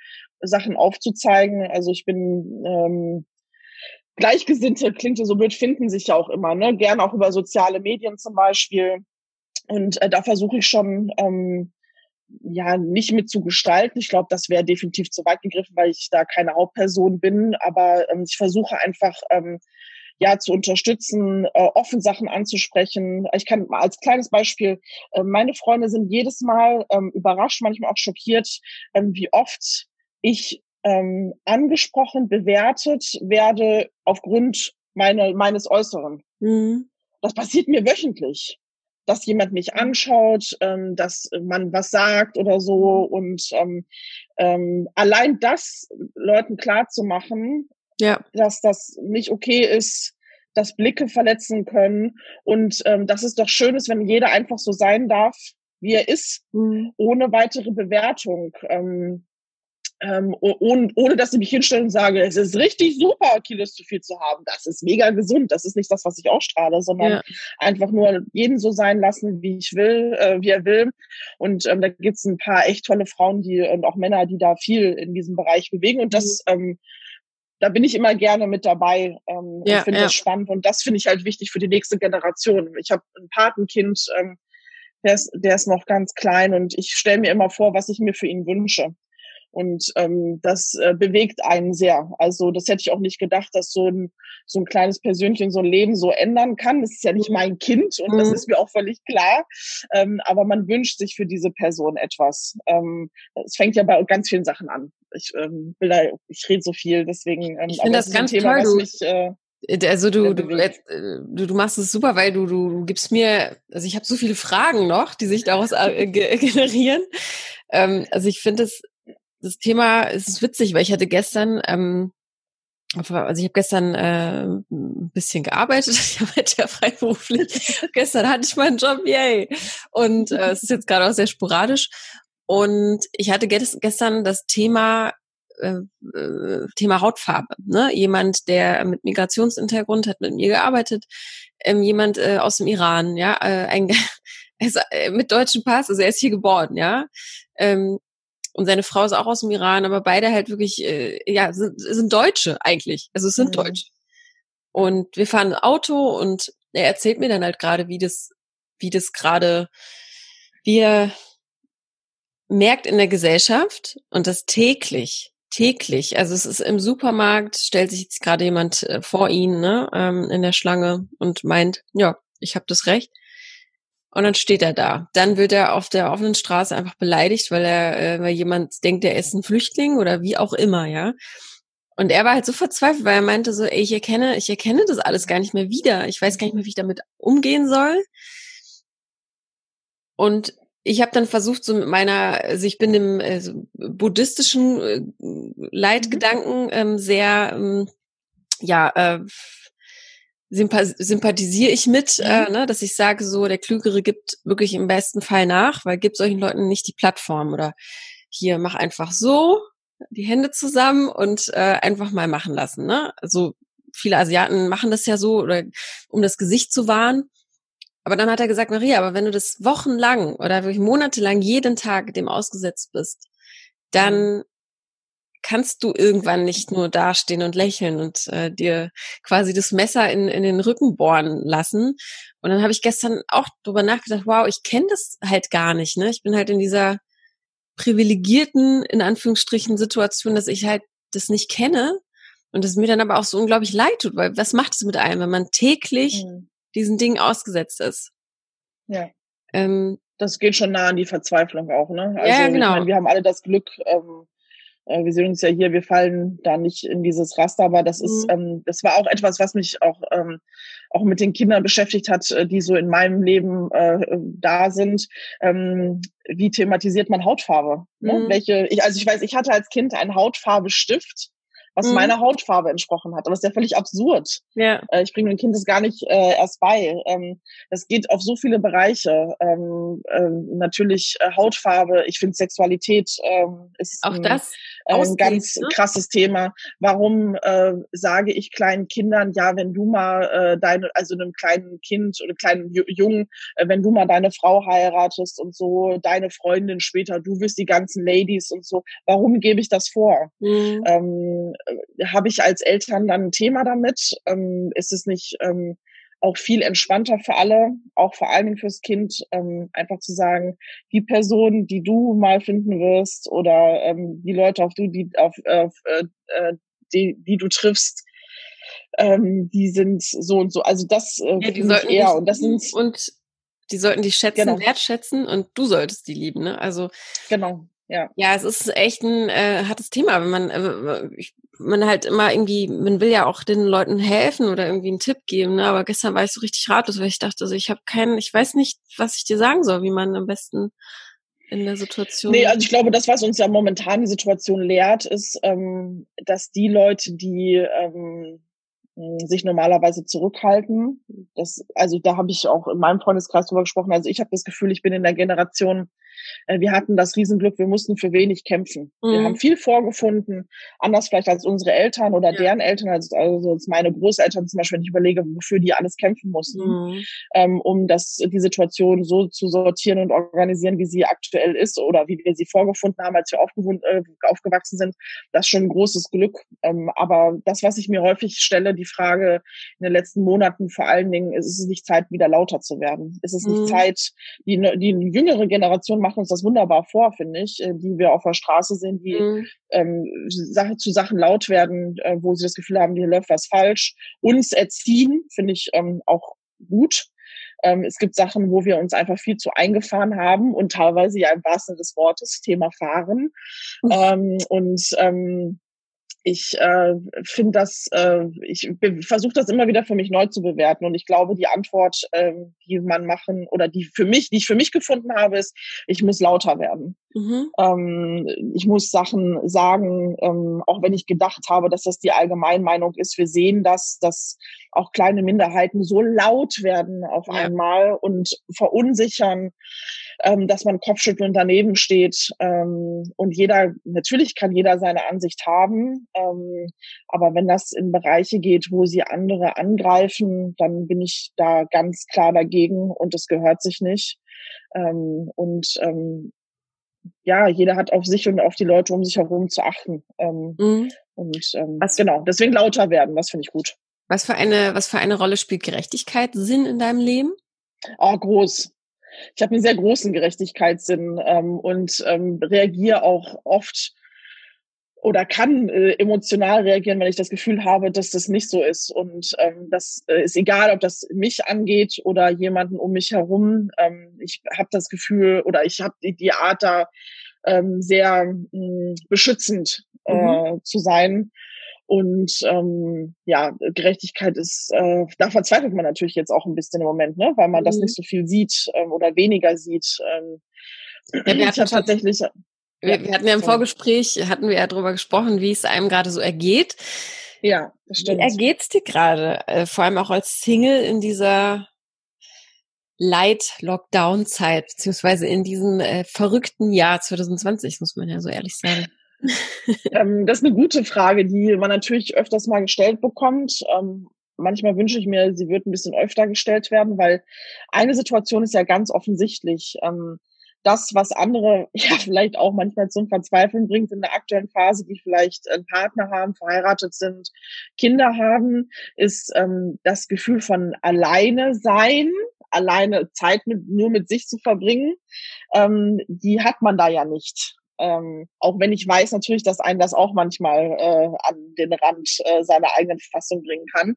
Sachen aufzuzeigen. Also ich bin ähm, Gleichgesinnte, klingt so blöd, finden sich ja auch immer, ne? Gern auch über soziale Medien zum Beispiel. Und äh, da versuche ich schon, ähm, ja, nicht mit zu gestalten. Ich glaube, das wäre definitiv zu weit gegriffen, weil ich da keine Hauptperson bin. Aber ähm, ich versuche einfach, ähm, ja, zu unterstützen, äh, offen Sachen anzusprechen. Ich kann als kleines Beispiel, äh, meine Freunde sind jedes Mal ähm, überrascht, manchmal auch schockiert, ähm, wie oft ich ähm, angesprochen, bewertet werde aufgrund meiner, meines Äußeren. Mhm. Das passiert mir wöchentlich dass jemand mich anschaut, ähm, dass man was sagt oder so. Und ähm, ähm, allein das Leuten klar zu machen, ja. dass das nicht okay ist, dass Blicke verletzen können und ähm, dass es doch schön ist, wenn jeder einfach so sein darf, wie er ist, mhm. ohne weitere Bewertung. Ähm, ähm, ohne, ohne dass ich mich hinstelle und sage, es ist richtig super, Kilos zu viel zu haben. Das ist mega gesund. Das ist nicht das, was ich ausstrahle, sondern ja. einfach nur jeden so sein lassen, wie ich will, äh, wie er will. Und ähm, da gibt's ein paar echt tolle Frauen, die und auch Männer, die da viel in diesem Bereich bewegen. Und das mhm. ähm, da bin ich immer gerne mit dabei ähm, ja, und finde ja. das spannend. Und das finde ich halt wichtig für die nächste Generation. Ich habe ein Patenkind, ähm, der, ist, der ist noch ganz klein und ich stelle mir immer vor, was ich mir für ihn wünsche. Und ähm, das äh, bewegt einen sehr. Also das hätte ich auch nicht gedacht, dass so ein, so ein kleines Persönchen so ein Leben so ändern kann. Das ist ja nicht mein Kind und mhm. das ist mir auch völlig klar. Ähm, aber man wünscht sich für diese Person etwas. Ähm, es fängt ja bei ganz vielen Sachen an. Ich ähm, will da, ich rede so viel, deswegen. Ähm, ich finde das, das ganz Thema, toll. Du, mich, äh, äh, also du, du, äh, du, du machst es super, weil du, du, du gibst mir, also ich habe so viele Fragen noch, die sich daraus äh, generieren. Ähm, also ich finde es das Thema ist witzig, weil ich hatte gestern ähm, also ich habe gestern äh, ein bisschen gearbeitet, ich arbeite ja freiberuflich. gestern hatte ich meinen Job, yay. Und äh, es ist jetzt gerade auch sehr sporadisch. Und ich hatte gestern das Thema äh, äh, Thema Hautfarbe. Ne? Jemand, der mit Migrationshintergrund hat mit mir gearbeitet, ähm, jemand äh, aus dem Iran, ja, äh, ein also, äh, mit deutschem Pass, also er ist hier geboren, ja. Ähm, und seine Frau ist auch aus dem Iran, aber beide halt wirklich, äh, ja, sind, sind Deutsche eigentlich. Also es sind mhm. Deutsche. Und wir fahren Auto und er erzählt mir dann halt gerade, wie das, wie das gerade, wie er merkt in der Gesellschaft und das täglich, täglich. Also es ist im Supermarkt, stellt sich jetzt gerade jemand äh, vor ihn, ne, ähm, in der Schlange und meint, ja, ich habe das Recht. Und dann steht er da. Dann wird er auf der offenen Straße einfach beleidigt, weil er, äh, weil jemand denkt, er ist ein Flüchtling oder wie auch immer, ja. Und er war halt so verzweifelt, weil er meinte so, ey, ich erkenne, ich erkenne das alles gar nicht mehr wieder. Ich weiß gar nicht mehr, wie ich damit umgehen soll. Und ich habe dann versucht, so mit meiner, also ich bin dem äh, buddhistischen äh, Leitgedanken ähm, sehr, ähm, ja, äh, sympathisiere ich mit, mhm. äh, ne, dass ich sage, so der Klügere gibt wirklich im besten Fall nach, weil gibt solchen Leuten nicht die Plattform oder hier mach einfach so die Hände zusammen und äh, einfach mal machen lassen. Ne? Also viele Asiaten machen das ja so oder um das Gesicht zu wahren. Aber dann hat er gesagt, Maria, aber wenn du das wochenlang oder wirklich monatelang jeden Tag dem ausgesetzt bist, dann mhm kannst du irgendwann nicht nur dastehen und lächeln und äh, dir quasi das Messer in, in den Rücken bohren lassen. Und dann habe ich gestern auch drüber nachgedacht, wow, ich kenne das halt gar nicht. Ne? Ich bin halt in dieser privilegierten, in Anführungsstrichen, Situation, dass ich halt das nicht kenne und es mir dann aber auch so unglaublich leid tut, weil was macht es mit einem, wenn man täglich mhm. diesen Dingen ausgesetzt ist? Ja. Ähm, das geht schon nah an die Verzweiflung auch, ne? Also, ja, genau. Ich mein, wir haben alle das Glück, ähm, äh, wir sehen uns ja hier, wir fallen da nicht in dieses Raster, aber das ist, mhm. ähm, das war auch etwas, was mich auch, ähm, auch mit den Kindern beschäftigt hat, äh, die so in meinem Leben äh, da sind. Ähm, wie thematisiert man Hautfarbe? Ne? Mhm. Welche, ich, also ich weiß, ich hatte als Kind einen Hautfarbestift was mhm. meiner Hautfarbe entsprochen hat. Aber das ist ja völlig absurd. Ja. Äh, ich bringe dem Kind das gar nicht äh, erst bei. Ähm, das geht auf so viele Bereiche. Ähm, ähm, natürlich äh, Hautfarbe, ich finde Sexualität ähm, ist auch das äh, ein ganz ne? krasses Thema. Warum äh, sage ich kleinen Kindern, ja, wenn du mal äh, deine, also einem kleinen Kind oder kleinen Jungen, äh, wenn du mal deine Frau heiratest und so, deine Freundin später, du wirst die ganzen Ladies und so, warum gebe ich das vor? Mhm. Äh, habe ich als Eltern dann ein Thema damit? Ähm, ist es nicht ähm, auch viel entspannter für alle, auch vor allen Dingen fürs Kind, ähm, einfach zu sagen, die Person, die du mal finden wirst oder ähm, die Leute, auf du, die auf, auf äh, äh, die, die du triffst, ähm, die sind so und so. Also das äh, ja, die sollten eher und das sind und die sollten dich schätzen, genau. wertschätzen und du solltest die lieben, ne? Also genau. Ja. ja, es ist echt ein äh, hartes Thema, wenn man äh, ich, man halt immer irgendwie, man will ja auch den Leuten helfen oder irgendwie einen Tipp geben, ne? aber gestern war ich so richtig ratlos, weil ich dachte, also ich habe keinen, ich weiß nicht, was ich dir sagen soll, wie man am besten in der Situation. Nee, also ich glaube, das, was uns ja momentan die Situation lehrt, ist, ähm, dass die Leute, die ähm, sich normalerweise zurückhalten, das, also da habe ich auch in meinem Freundeskreis drüber gesprochen, also ich habe das Gefühl, ich bin in der Generation, wir hatten das Riesenglück, wir mussten für wenig kämpfen. Mhm. Wir haben viel vorgefunden, anders vielleicht als unsere Eltern oder ja. deren Eltern, also, also als meine Großeltern zum Beispiel, wenn ich überlege, wofür die alles kämpfen mussten, mhm. ähm, um das, die Situation so zu sortieren und organisieren, wie sie aktuell ist oder wie wir sie vorgefunden haben, als wir äh, aufgewachsen sind. Das ist schon ein großes Glück. Ähm, aber das, was ich mir häufig stelle, die Frage in den letzten Monaten vor allen Dingen, ist es nicht Zeit, wieder lauter zu werden? Ist es nicht mhm. Zeit, die, die jüngere Generation macht uns das wunderbar vor, finde ich, äh, die wir auf der Straße sehen, die mhm. ähm, zu Sachen laut werden, äh, wo sie das Gefühl haben, hier läuft was falsch. Uns erziehen, finde ich ähm, auch gut. Ähm, es gibt Sachen, wo wir uns einfach viel zu eingefahren haben und teilweise ja im wahrsten Sinne des Wortes Thema Fahren. Mhm. Ähm, und ähm, ich äh, finde das, äh, ich versuche das immer wieder für mich neu zu bewerten und ich glaube, die Antwort, äh, die man machen oder die für mich, die ich für mich gefunden habe, ist, ich muss lauter werden. Mhm. Ähm, ich muss Sachen sagen, ähm, auch wenn ich gedacht habe, dass das die Allgemeinmeinung ist. Wir sehen das, dass auch kleine Minderheiten so laut werden auf ja. einmal und verunsichern ähm, dass man kopfschüttelnd daneben steht. Ähm, und jeder, natürlich kann jeder seine Ansicht haben, ähm, aber wenn das in Bereiche geht, wo sie andere angreifen, dann bin ich da ganz klar dagegen und es gehört sich nicht. Ähm, und ähm, ja, jeder hat auf sich und auf die Leute um sich herum zu achten. Ähm, mhm. Und ähm, was, genau, deswegen lauter werden, das finde ich gut. Was für eine, was für eine Rolle spielt Gerechtigkeit Sinn in deinem Leben? Oh, groß ich habe einen sehr großen Gerechtigkeitssinn ähm, und ähm, reagiere auch oft oder kann äh, emotional reagieren, wenn ich das Gefühl habe, dass das nicht so ist. Und ähm, das äh, ist egal, ob das mich angeht oder jemanden um mich herum. Ähm, ich habe das Gefühl oder ich habe die, die Art da ähm, sehr mh, hm, beschützend äh, mhm. zu sein. Und ähm, ja, Gerechtigkeit ist, äh, da verzweifelt man natürlich jetzt auch ein bisschen im Moment, ne? weil man mhm. das nicht so viel sieht ähm, oder weniger sieht. Ähm, ja, wir hatten tatsächlich. Wir, wir hatten ja im Vorgespräch, hatten wir ja darüber gesprochen, wie es einem gerade so ergeht. Ja, das stimmt. Wie ergeht's dir gerade? Äh, vor allem auch als Single in dieser Light-Lockdown-Zeit, beziehungsweise in diesem äh, verrückten Jahr 2020, muss man ja so ehrlich sagen. ähm, das ist eine gute Frage, die man natürlich öfters mal gestellt bekommt. Ähm, manchmal wünsche ich mir, sie wird ein bisschen öfter gestellt werden, weil eine Situation ist ja ganz offensichtlich. Ähm, das, was andere ja vielleicht auch manchmal zum Verzweifeln bringt in der aktuellen Phase, die vielleicht einen Partner haben, verheiratet sind, Kinder haben, ist ähm, das Gefühl von alleine sein, alleine Zeit mit, nur mit sich zu verbringen. Ähm, die hat man da ja nicht. Ähm, auch wenn ich weiß natürlich, dass einen das auch manchmal äh, an den Rand äh, seiner eigenen Fassung bringen kann.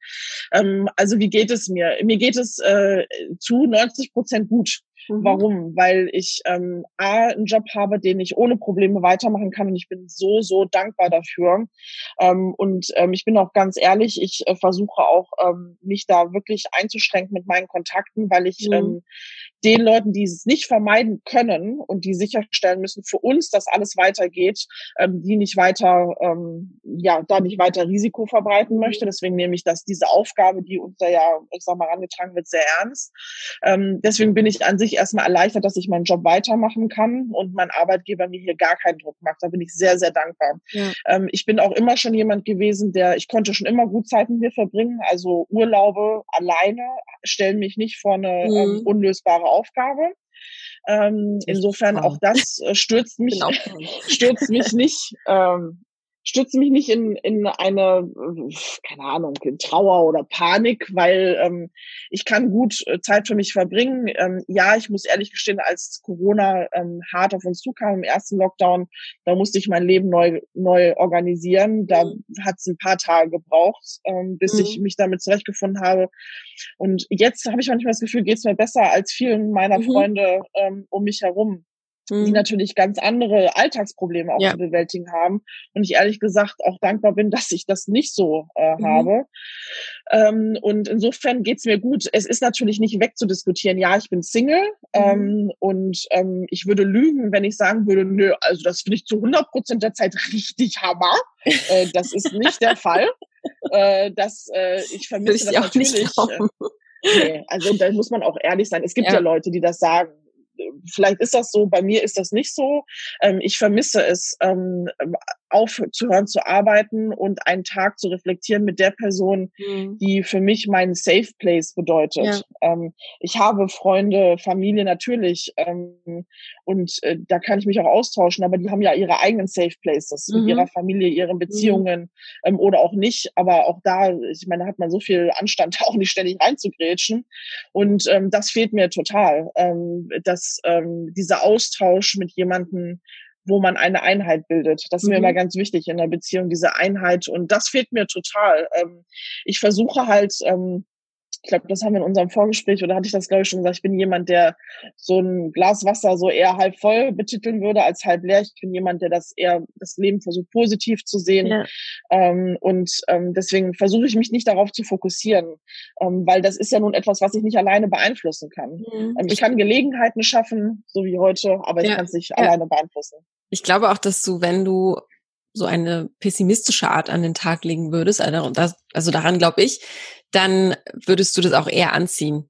Ähm, also wie geht es mir? Mir geht es äh, zu 90 Prozent gut. Mhm. Warum? Weil ich ähm, A, einen Job habe, den ich ohne Probleme weitermachen kann und ich bin so, so dankbar dafür. Ähm, und ähm, ich bin auch ganz ehrlich, ich äh, versuche auch, ähm, mich da wirklich einzuschränken mit meinen Kontakten, weil ich mhm. ähm, den Leuten, die es nicht vermeiden können und die sicherstellen müssen für uns, dass alles weitergeht, ähm, die nicht weiter, ähm, ja, da nicht weiter Risiko verbreiten möchte. Deswegen nehme ich das, diese Aufgabe, die uns da ja, ich sag mal, angetragen wird, sehr ernst. Ähm, deswegen bin ich an sich erstmal erleichtert, dass ich meinen Job weitermachen kann und mein Arbeitgeber mir hier gar keinen Druck macht. Da bin ich sehr, sehr dankbar. Ja. Ähm, ich bin auch immer schon jemand gewesen, der, ich konnte schon immer gut Zeit mit mir verbringen. Also Urlaube alleine stellen mich nicht vor eine mhm. ähm, unlösbare Aufgabe. Ähm, insofern auch das äh, stürzt mich, genau. stürzt mich nicht. Ähm, stürze mich nicht in, in eine, keine Ahnung, in Trauer oder Panik, weil ähm, ich kann gut äh, Zeit für mich verbringen. Ähm, ja, ich muss ehrlich gestehen, als Corona ähm, hart auf uns zukam im ersten Lockdown, da musste ich mein Leben neu, neu organisieren. Da mhm. hat es ein paar Tage gebraucht, ähm, bis mhm. ich mich damit zurechtgefunden habe. Und jetzt habe ich manchmal das Gefühl, geht es mir besser als vielen meiner mhm. Freunde ähm, um mich herum mhm. die natürlich ganz andere Alltagsprobleme auch ja. zu bewältigen haben. Und ich ehrlich gesagt auch dankbar bin, dass ich das nicht so äh, mhm. habe. Ähm, und insofern geht's mir gut. Es ist natürlich nicht wegzudiskutieren. Ja, ich bin Single mhm. ähm, und ähm, ich würde lügen, wenn ich sagen würde, nö, also das finde ich zu 100 Prozent der Zeit richtig Hammer. äh, das ist nicht der Fall. Äh, das, äh, ich vermisse das natürlich. Äh, nee, also da muss man auch ehrlich sein. Es gibt ja. ja Leute, die das sagen vielleicht ist das so, bei mir ist das nicht so. Ähm, ich vermisse es, ähm, aufzuhören zu arbeiten und einen Tag zu reflektieren mit der Person, mhm. die für mich meinen Safe Place bedeutet. Ja. Ähm, ich habe Freunde, Familie natürlich ähm, und äh, da kann ich mich auch austauschen, aber die haben ja ihre eigenen Safe Places mhm. mit ihrer Familie, ihren mhm. Beziehungen mhm. oder auch nicht. Aber auch da, ich meine, hat man so viel Anstand, auch nicht ständig reinzugrätschen und ähm, das fehlt mir total, ähm, dass ähm, dieser Austausch mit jemandem wo man eine Einheit bildet. Das ist mhm. mir immer ganz wichtig in der Beziehung, diese Einheit. Und das fehlt mir total. Ähm, ich versuche halt, ähm, ich glaube, das haben wir in unserem Vorgespräch oder hatte ich das, glaube ich, schon gesagt, ich bin jemand, der so ein Glas Wasser so eher halb voll betiteln würde als halb leer. Ich bin jemand, der das eher das Leben versucht positiv zu sehen. Ja. Ähm, und ähm, deswegen versuche ich mich nicht darauf zu fokussieren, ähm, weil das ist ja nun etwas, was ich nicht alleine beeinflussen kann. Mhm. Ähm, ich kann Gelegenheiten schaffen, so wie heute, aber ich ja. kann es nicht ja. alleine beeinflussen. Ich glaube auch, dass du, wenn du so eine pessimistische Art an den Tag legen würdest, also, also daran glaube ich, dann würdest du das auch eher anziehen.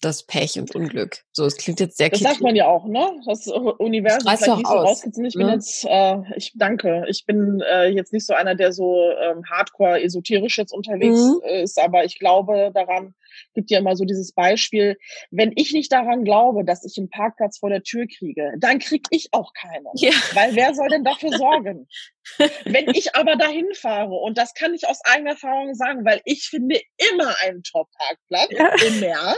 Das Pech und Unglück. So, es klingt jetzt sehr Das sagt man ja auch, ne? Das Universum ist vielleicht nicht so rausgezogen. Ich bin ne? jetzt, äh, ich danke. Ich bin äh, jetzt nicht so einer, der so ähm, hardcore esoterisch jetzt unterwegs mhm. ist, aber ich glaube daran, gibt ja immer so dieses Beispiel, wenn ich nicht daran glaube, dass ich einen Parkplatz vor der Tür kriege, dann krieg ich auch keinen. Ja. Weil wer soll denn dafür sorgen? wenn ich aber dahin fahre, und das kann ich aus eigener Erfahrung sagen, weil ich finde immer einen Top-Parkplatz ja. im Meer,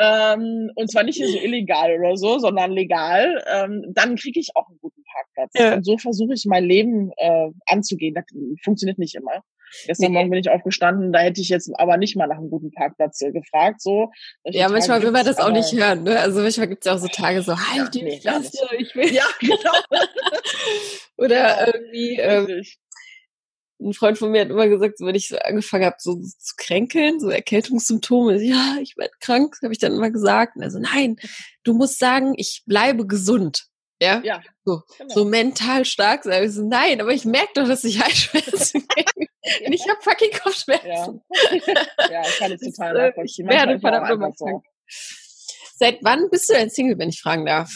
ähm, und zwar nicht so illegal oder so, sondern legal, ähm, dann kriege ich auch einen guten Parkplatz. Ja. Und so versuche ich mein Leben äh, anzugehen. Das funktioniert nicht immer. Gestern. Morgen bin ich aufgestanden, da hätte ich jetzt aber nicht mal nach einem guten Parkplatz gefragt. So, ja, manchmal will man das auch nicht hören. Ne? Also manchmal gibt es ja auch so Tage so, halt ja, die nee, Klasse, ich will. Ja, genau. Oder ja, irgendwie, ähm, ein Freund von mir hat immer gesagt, wenn ich so angefangen habe, so zu kränkeln, so Erkältungssymptome, ja, ich werde krank, habe ich dann immer gesagt. Also nein, du musst sagen, ich bleibe gesund. Ja, ja so, genau. so mental stark sein. So, nein, aber ich merke doch, dass ich Halsschmerzen kriege. Und ich habe fucking Kopfschmerzen. Ja, ja ich kann es total äh, nachvollziehen. Ich werde verdammt nochmal so. Seit wann bist du denn Single, wenn ich fragen darf?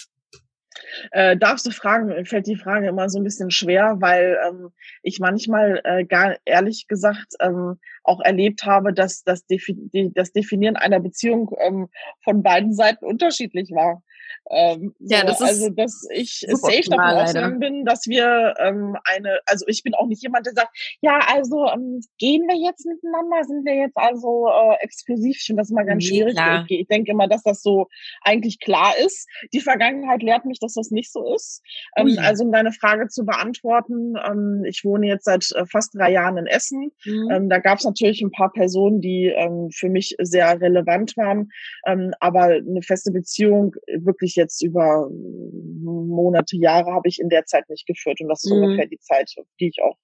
Äh, darfst du fragen, fällt die Frage immer so ein bisschen schwer, weil ähm, ich manchmal äh, gar ehrlich gesagt ähm, auch erlebt habe, dass das Definieren einer Beziehung ähm, von beiden Seiten unterschiedlich war. Ähm, so, ja, das ist also dass ich safe davon ausgegangen bin, dass wir ähm, eine, also ich bin auch nicht jemand, der sagt, ja, also ähm, gehen wir jetzt miteinander, sind wir jetzt also äh, exklusiv? Ich finde das immer ganz nee, schwierig. Ich, ich denke immer, dass das so eigentlich klar ist. Die Vergangenheit lehrt mich, dass das nicht so ist. Ähm, also um deine Frage zu beantworten, ähm, ich wohne jetzt seit äh, fast drei Jahren in Essen. Mhm. Ähm, da gab es natürlich ein paar Personen, die ähm, für mich sehr relevant waren, ähm, aber eine feste Beziehung wirklich jetzt über Monate, Jahre habe ich in der Zeit nicht geführt. Und das ist mhm. ungefähr die Zeit, die ich auch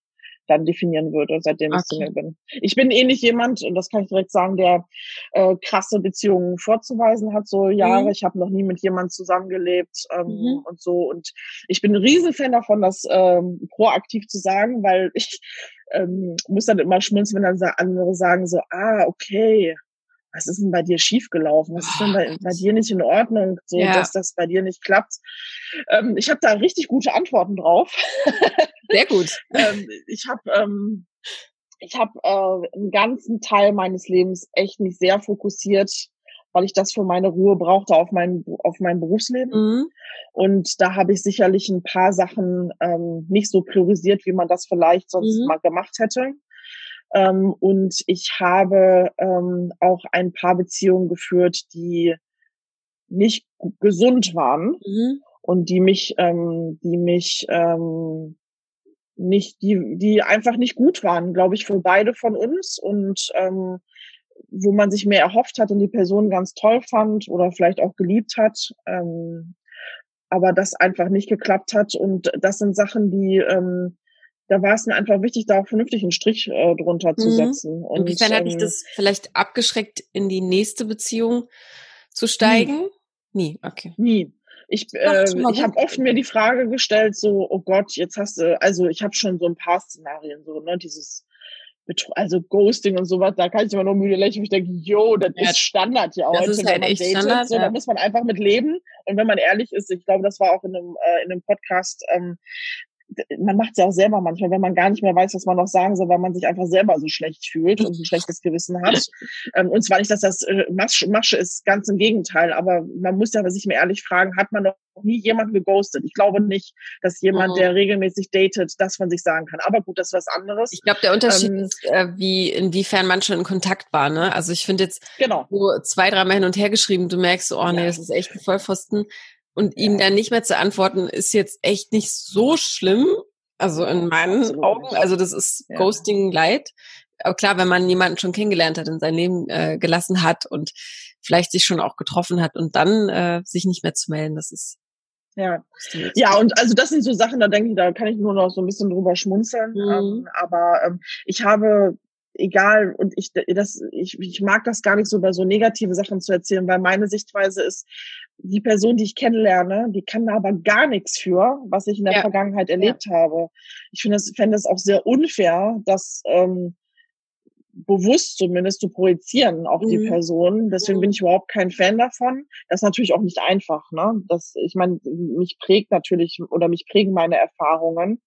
dann definieren würde, seitdem okay. ich Single bin. Ich bin eh nicht jemand, und das kann ich direkt sagen, der äh, krasse Beziehungen vorzuweisen hat, so Jahre. Mhm. Ich habe noch nie mit jemandem zusammengelebt ähm, mhm. und so. Und ich bin ein Riesenfan davon, das ähm, proaktiv zu sagen, weil ich ähm, muss dann immer schmunzeln, wenn dann andere sagen so, ah, okay, was ist denn bei dir schiefgelaufen? Was ist denn bei, bei dir nicht in Ordnung, so ja. dass das bei dir nicht klappt? Ähm, ich habe da richtig gute Antworten drauf. Sehr gut. ähm, ich habe ähm, ich habe äh, einen ganzen Teil meines Lebens echt mich sehr fokussiert, weil ich das für meine Ruhe brauchte auf mein auf mein Berufsleben. Mhm. Und da habe ich sicherlich ein paar Sachen ähm, nicht so priorisiert, wie man das vielleicht sonst mhm. mal gemacht hätte. Ähm, und ich habe ähm, auch ein paar Beziehungen geführt, die nicht gesund waren mhm. und die mich, ähm, die mich ähm, nicht, die, die einfach nicht gut waren, glaube ich, für beide von uns und ähm, wo man sich mehr erhofft hat und die Person ganz toll fand oder vielleicht auch geliebt hat, ähm, aber das einfach nicht geklappt hat. Und das sind Sachen, die ähm, da war es mir einfach wichtig, da auch vernünftig einen Strich äh, drunter zu mhm. setzen. Und, Inwiefern hat dich ähm, das vielleicht abgeschreckt, in die nächste Beziehung zu steigen? Nie, nie. okay. Nie. Ich, äh, ich habe oft mir die Frage gestellt, so, oh Gott, jetzt hast du, also ich habe schon so ein paar Szenarien, so, ne, dieses also Ghosting und sowas, da kann ich immer nur müde lächeln. Ich denke, yo, das ja, ist Standard ja auch. Das ist halt echt datet, Standard, so, ja. Da muss man einfach mit leben. Und wenn man ehrlich ist, ich glaube, das war auch in einem, äh, in einem Podcast, ähm, man macht es ja auch selber manchmal, wenn man gar nicht mehr weiß, was man noch sagen soll, weil man sich einfach selber so schlecht fühlt und ein schlechtes Gewissen hat. Ähm, und zwar nicht, dass das äh, Masche ist, ganz im Gegenteil, aber man muss ja sich mir ehrlich fragen, hat man noch nie jemanden geghostet? Ich glaube nicht, dass jemand, oh. der regelmäßig datet, das von sich sagen kann. Aber gut, das ist was anderes. Ich glaube, der Unterschied ähm, ist, äh, wie, inwiefern man schon in Kontakt war, ne? Also ich finde jetzt genau. so zwei, dreimal hin und her geschrieben, du merkst, oh nee, ja. das ist echt ein Vollpfosten. Und ihm dann nicht mehr zu antworten, ist jetzt echt nicht so schlimm. Also in meinen Absolut Augen. Also das ist ja. Ghosting light. aber klar, wenn man jemanden schon kennengelernt hat, in sein Leben äh, gelassen hat und vielleicht sich schon auch getroffen hat und dann äh, sich nicht mehr zu melden, das ist ja. Ja, und also das sind so Sachen, da denke ich, da kann ich nur noch so ein bisschen drüber schmunzeln. Mhm. Ähm, aber ähm, ich habe egal und ich das ich, ich mag das gar nicht so über so negative Sachen zu erzählen, weil meine Sichtweise ist, die Person, die ich kennenlerne, die kann da aber gar nichts für, was ich in der ja. Vergangenheit erlebt ja. habe. Ich finde das fände es auch sehr unfair, dass ähm, bewusst zumindest zu projizieren auf mhm. die Person. Deswegen bin ich überhaupt kein Fan davon. Das ist natürlich auch nicht einfach. Ne? Das, ich meine, mich prägt natürlich oder mich prägen meine Erfahrungen.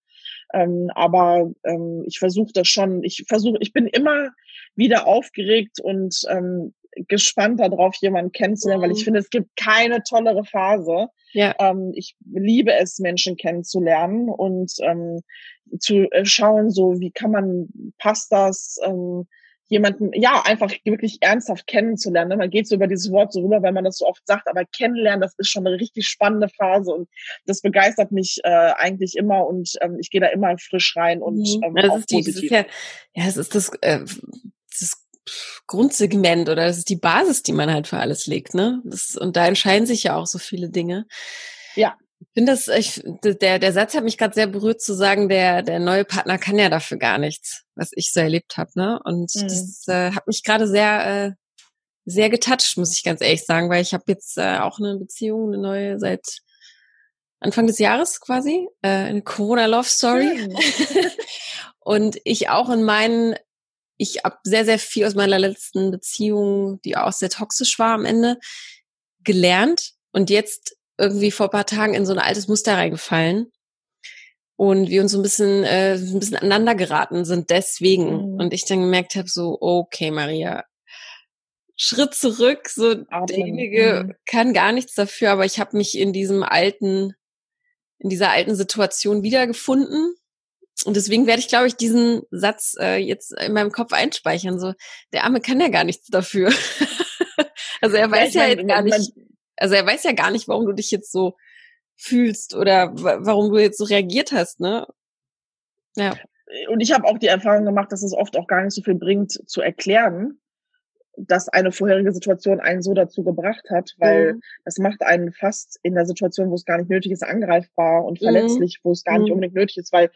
Ähm, aber ähm, ich versuche das schon. Ich versuche, ich bin immer wieder aufgeregt und ähm, gespannt darauf, jemanden kennenzulernen, weil ich mhm. finde, es gibt keine tollere Phase. Ja. Ähm, ich liebe es, Menschen kennenzulernen und ähm, zu äh, schauen, so wie kann man, passt das, ähm, jemanden, ja, einfach wirklich ernsthaft kennenzulernen. Man geht so über dieses Wort so rüber, weil man das so oft sagt, aber kennenlernen, das ist schon eine richtig spannende Phase und das begeistert mich äh, eigentlich immer und ähm, ich gehe da immer frisch rein und mhm. ähm, das ist die, Das ist ja, ja, es ist das, äh, das Grundsegment oder das ist die Basis, die man halt für alles legt, ne? Das, und da entscheiden sich ja auch so viele Dinge. Ja. Ich finde das, ich, der, der Satz hat mich gerade sehr berührt zu sagen, der, der neue Partner kann ja dafür gar nichts, was ich so erlebt habe, ne? Und mhm. das äh, hat mich gerade sehr, äh, sehr getoucht, muss ich ganz ehrlich sagen, weil ich habe jetzt äh, auch eine Beziehung, eine neue seit Anfang des Jahres quasi, äh, eine Corona-Love-Story. Mhm. und ich auch in meinen, ich habe sehr, sehr viel aus meiner letzten Beziehung, die auch sehr toxisch war am Ende, gelernt. Und jetzt irgendwie vor paar Tagen in so ein altes Muster reingefallen. Und wir uns so ein bisschen äh, ein bisschen aneinander geraten sind deswegen. Mhm. und ich dann gemerkt habe so okay Maria Schritt zurück so derjenige mhm. kann gar nichts dafür aber ich habe mich in diesem alten in dieser alten Situation wiedergefunden. Und deswegen werde ich glaube ich diesen Satz äh, jetzt in meinem Kopf einspeichern so der arme kann ja gar nichts dafür. Also er weiß ja, ja jetzt gar nicht also er weiß ja gar nicht, warum du dich jetzt so fühlst oder warum du jetzt so reagiert hast, ne? Ja. Und ich habe auch die Erfahrung gemacht, dass es oft auch gar nicht so viel bringt zu erklären, dass eine vorherige Situation einen so dazu gebracht hat, weil mhm. das macht einen fast in der Situation, wo es gar nicht nötig ist, angreifbar und mhm. verletzlich, wo es gar nicht mhm. unbedingt nötig ist, weil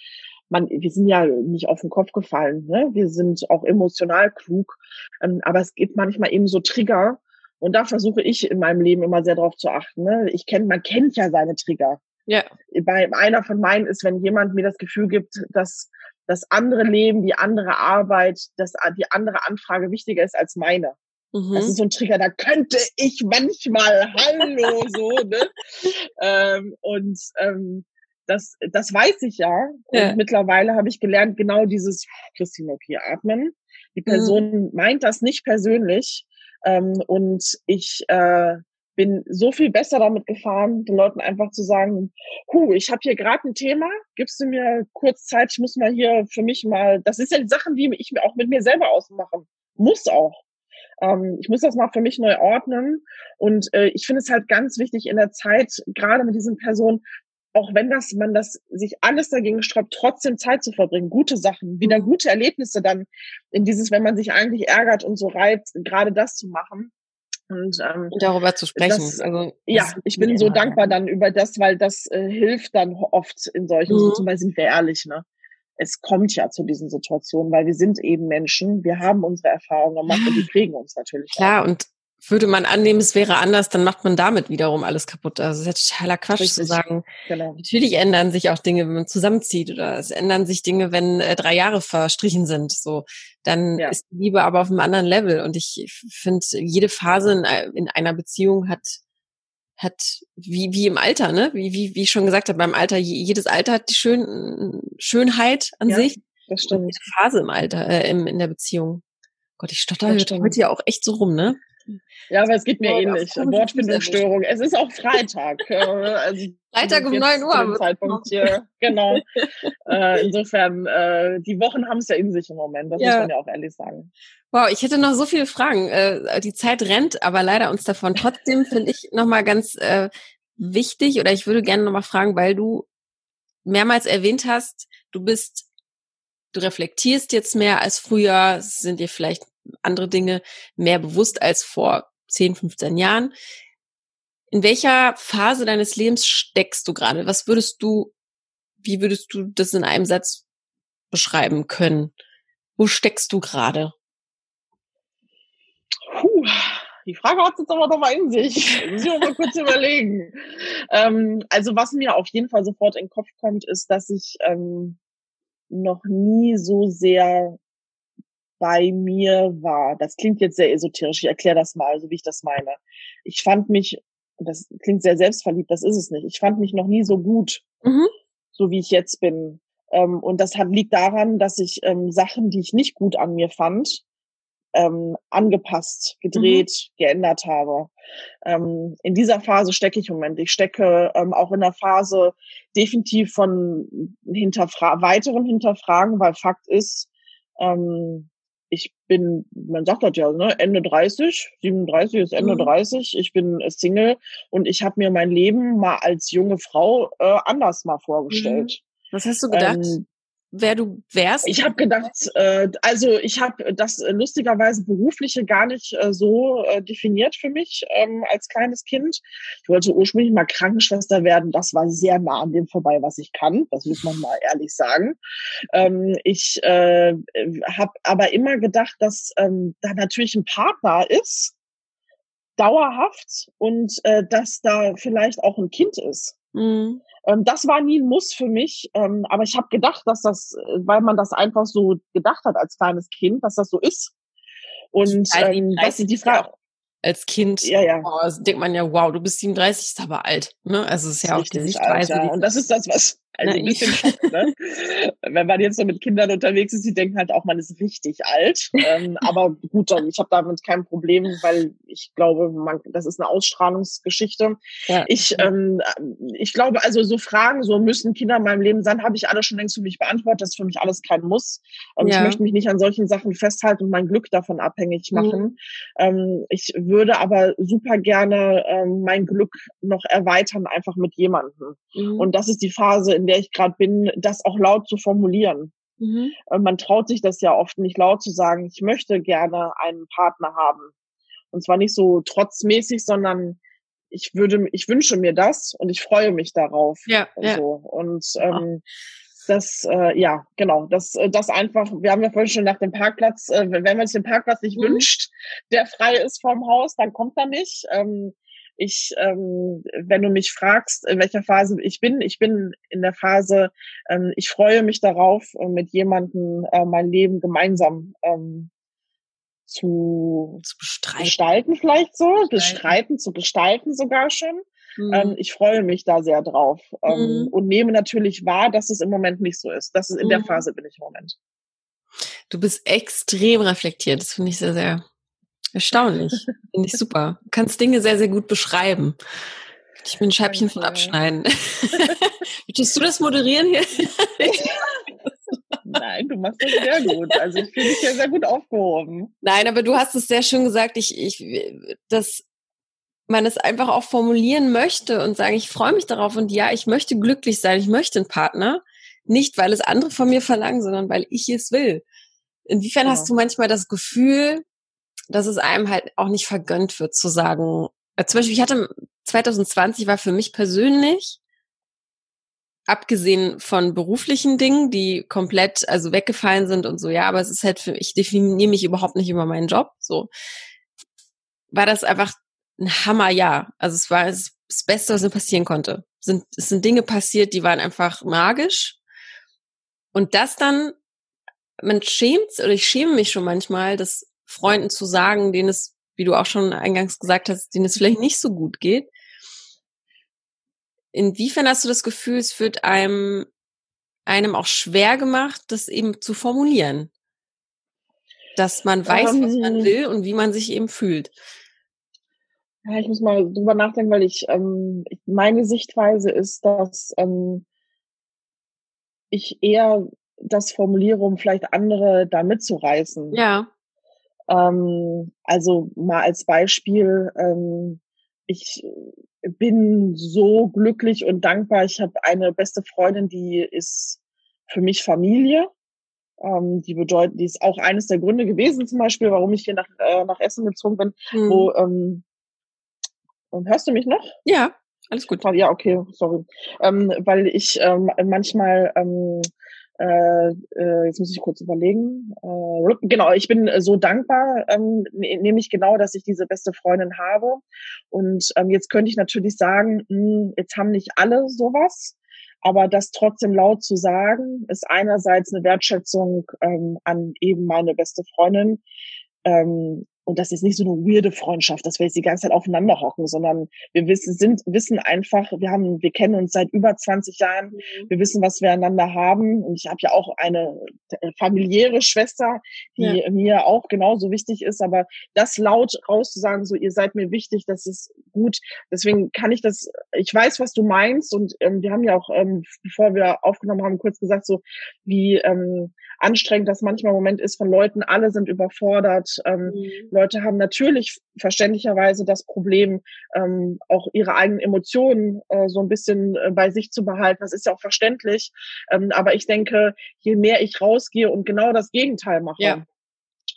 man, wir sind ja nicht auf den Kopf gefallen, ne? Wir sind auch emotional klug, ähm, aber es gibt manchmal eben so Trigger, und da versuche ich in meinem Leben immer sehr darauf zu achten. Ne? Ich kenne, man kennt ja seine Trigger. Ja. Bei einer von meinen ist, wenn jemand mir das Gefühl gibt, dass das andere Leben, die andere Arbeit, dass die andere Anfrage wichtiger ist als meine. Mhm. Das ist so ein Trigger, da könnte ich manchmal Hallo so, ne? ähm, und ähm, das, das weiß ich ja. Und ja. mittlerweile habe ich gelernt, genau dieses, Christine, okay, atmen. Die mhm. Person mhm. meint das nicht persönlich, ähm, und ich äh, bin so viel besser damit gefahren, den Leuten einfach zu sagen, hu, ich habe hier gerade ein Thema, gibst du mir kurz Zeit, ich muss mal hier für mich mal, das ist ja die Sachen, die ich mir auch mit mir selber ausmachen muss auch. Ähm, ich muss das mal für mich neu ordnen und äh, ich finde es halt ganz wichtig in der Zeit, gerade mit diesen Personen, auch wenn das man das sich alles dagegen sträubt, trotzdem Zeit zu verbringen, gute Sachen, wieder mhm. gute Erlebnisse dann in dieses, wenn man sich eigentlich ärgert und so reibt, gerade das zu machen. Und, ähm, und darüber zu sprechen. Das, also, ja, ich bin so dankbar dann über das, weil das äh, hilft dann oft in solchen mhm. Situationen, weil sind wir ehrlich, ne? Es kommt ja zu diesen Situationen, weil wir sind eben Menschen, wir haben unsere Erfahrungen gemacht und die prägen uns natürlich. Klar, auch. und würde man annehmen, es wäre anders, dann macht man damit wiederum alles kaputt. Also es ist ja totaler Quatsch Richtig. zu sagen. Genau. Natürlich ändern sich auch Dinge, wenn man zusammenzieht oder es ändern sich Dinge, wenn äh, drei Jahre verstrichen sind. So, dann ja. ist die Liebe aber auf einem anderen Level. Und ich finde, jede Phase in, äh, in, einer Beziehung hat hat wie wie im Alter, ne? Wie wie wie ich schon gesagt habe, beim Alter jedes Alter hat die Schön, Schönheit an ja, sich. Das stimmt. jede Phase im Alter, äh, im, in der Beziehung. Gott, ich stotter heute ja auch echt so rum, ne? Ja, aber es geht mir ähnlich. Wortfindungsstörung. Es ist auch Freitag. also Freitag um 9 Uhr. Zeitpunkt hier. Genau. äh, insofern, äh, die Wochen haben es ja in sich im Moment. Das ja. muss man ja auch ehrlich sagen. Wow, ich hätte noch so viele Fragen. Äh, die Zeit rennt, aber leider uns davon. Trotzdem finde ich nochmal ganz äh, wichtig oder ich würde gerne nochmal fragen, weil du mehrmals erwähnt hast, du bist du reflektierst jetzt mehr als früher, sind dir vielleicht andere Dinge mehr bewusst als vor 10, 15 Jahren. In welcher Phase deines Lebens steckst du gerade? Was würdest du, wie würdest du das in einem Satz beschreiben können? Wo steckst du gerade? Puh, die Frage hat jetzt aber noch mal in sich. Muss ich mal kurz überlegen. Ähm, also was mir auf jeden Fall sofort in den Kopf kommt, ist, dass ich ähm, noch nie so sehr bei mir war. Das klingt jetzt sehr esoterisch. Ich erkläre das mal, so wie ich das meine. Ich fand mich, das klingt sehr selbstverliebt, das ist es nicht. Ich fand mich noch nie so gut, mhm. so wie ich jetzt bin. Ähm, und das hat, liegt daran, dass ich ähm, Sachen, die ich nicht gut an mir fand, ähm, angepasst, gedreht, mhm. geändert habe. Ähm, in dieser Phase stecke ich im Moment. Ich stecke ähm, auch in der Phase definitiv von hinterfra weiteren Hinterfragen, weil Fakt ist, ähm, bin, man sagt das ja, ne, Ende 30, 37 ist Ende mhm. 30, ich bin Single und ich habe mir mein Leben mal als junge Frau äh, anders mal vorgestellt. Mhm. Was hast du gedacht? Ähm, wer du wärst? Ich habe gedacht, äh, also ich habe das äh, lustigerweise berufliche gar nicht äh, so äh, definiert für mich ähm, als kleines Kind. Ich wollte ursprünglich mal Krankenschwester werden. Das war sehr nah an dem vorbei, was ich kann. Das muss man mal ehrlich sagen. Ähm, ich äh, habe aber immer gedacht, dass ähm, da natürlich ein Partner ist, dauerhaft und äh, dass da vielleicht auch ein Kind ist. Mhm. Ähm, das war nie ein Muss für mich, ähm, aber ich habe gedacht, dass das, äh, weil man das einfach so gedacht hat als kleines Kind, dass das so ist. Und ähm, das ist die Frage. Als Kind ja, ja. Oh, denkt man ja, wow, du bist 37, ist aber alt. Ne? Also es ist ja auch die Sichtweise. Alt, ja. Und das ist das, was, also ein bisschen Schock, ne? Wenn man jetzt so mit Kindern unterwegs ist, die denken halt auch, man ist richtig alt. ähm, aber gut, dann, ich habe damit kein Problem, weil ich glaube, man, das ist eine Ausstrahlungsgeschichte. Ja. Ich, ähm, ich glaube, also so Fragen, so müssen Kinder in meinem Leben sein, habe ich alle schon längst für mich beantwortet. Das ist für mich alles kein Muss. Ähm, ja. Ich möchte mich nicht an solchen Sachen festhalten und mein Glück davon abhängig mhm. machen. Mhm. Ich würde aber super gerne ähm, mein Glück noch erweitern, einfach mit jemandem. Mhm. Und das ist die Phase, in der ich gerade bin, das auch laut zu formulieren. Mhm. Äh, man traut sich das ja oft nicht laut zu sagen, ich möchte gerne einen Partner haben. Und zwar nicht so trotzmäßig, sondern ich würde, ich wünsche mir das und ich freue mich darauf. Ja. Und, ja. So. und ähm, das, äh, ja, genau, das, äh, das einfach, wir haben ja vorhin schon nach dem Parkplatz, äh, wenn man sich den Parkplatz nicht mhm. wünscht, der frei ist vom Haus, dann kommt er nicht. Ähm, ich, ähm, wenn du mich fragst, in welcher Phase ich bin, ich bin in der Phase, ähm, ich freue mich darauf, äh, mit jemandem äh, mein Leben gemeinsam ähm, zu, zu gestalten, vielleicht so, bestreiten, bestreiten zu gestalten sogar schon. Mhm. Ähm, ich freue mich da sehr drauf ähm, mhm. und nehme natürlich wahr, dass es im Moment nicht so ist. Das ist in mhm. der Phase bin ich im Moment. Du bist extrem reflektiert. Das finde ich sehr, sehr Erstaunlich. Finde ich super. Du kannst Dinge sehr, sehr gut beschreiben. Ich bin ein Scheibchen von abschneiden. Möchtest du das moderieren hier? Nein, du machst das sehr gut. Also ich fühle dich ja sehr gut aufgehoben. Nein, aber du hast es sehr schön gesagt. Ich, ich, dass man es einfach auch formulieren möchte und sagen, ich freue mich darauf und ja, ich möchte glücklich sein, ich möchte einen Partner. Nicht, weil es andere von mir verlangen, sondern weil ich es will. Inwiefern ja. hast du manchmal das Gefühl, dass es einem halt auch nicht vergönnt wird zu sagen, äh, zum Beispiel, ich hatte 2020 war für mich persönlich, abgesehen von beruflichen Dingen, die komplett also weggefallen sind und so, ja, aber es ist halt für, ich definiere mich überhaupt nicht über meinen Job, so, war das einfach ein Hammerjahr. Also es war das Beste, was mir passieren konnte. Es sind, es sind Dinge passiert, die waren einfach magisch. Und das dann, man schämt, oder ich schäme mich schon manchmal, das Freunden zu sagen, denen es, wie du auch schon eingangs gesagt hast, denen es vielleicht nicht so gut geht. Inwiefern hast du das Gefühl, es wird einem, einem auch schwer gemacht, das eben zu formulieren? Dass man weiß, um, was man ähm. will und wie man sich eben fühlt. Ja, ich muss mal drüber nachdenken, weil ich, ähm, meine Sichtweise ist, dass ähm, ich eher das formuliere, um vielleicht andere da mitzureißen. Ja. Ähm, also mal als Beispiel, ähm, ich bin so glücklich und dankbar. Ich habe eine beste Freundin, die ist für mich Familie. Ähm, die bedeuten, die ist auch eines der Gründe gewesen, zum Beispiel, warum ich hier nach, äh, nach Essen gezogen bin, mhm. wo, ähm, hörst du mich noch? Ja, alles gut. Ja, okay, sorry. Ähm, weil ich ähm, manchmal ähm, äh, äh, jetzt muss ich kurz überlegen. Äh, genau, ich bin so dankbar, ähm, ne, nämlich genau, dass ich diese beste Freundin habe. Und ähm, jetzt könnte ich natürlich sagen, mh, hm, jetzt haben nicht alle sowas. Aber das trotzdem laut zu sagen, ist einerseits eine Wertschätzung ähm, an eben meine beste Freundin, ähm, und das ist nicht so eine weirde Freundschaft, dass wir jetzt die ganze Zeit aufeinander hocken, sondern wir wissen, sind, wissen einfach, wir haben, wir kennen uns seit über 20 Jahren, mhm. wir wissen, was wir einander haben. Und ich habe ja auch eine äh, familiäre Schwester, die ja. mir auch genauso wichtig ist. Aber das laut rauszusagen, so ihr seid mir wichtig, das ist gut. Deswegen kann ich das, ich weiß, was du meinst. Und ähm, wir haben ja auch, ähm, bevor wir aufgenommen haben, kurz gesagt, so wie ähm, anstrengend das manchmal im Moment ist von Leuten, alle sind überfordert. Ähm, mhm Leute haben natürlich verständlicherweise das Problem, ähm, auch ihre eigenen Emotionen äh, so ein bisschen äh, bei sich zu behalten. Das ist ja auch verständlich. Ähm, aber ich denke, je mehr ich rausgehe und genau das Gegenteil mache ja.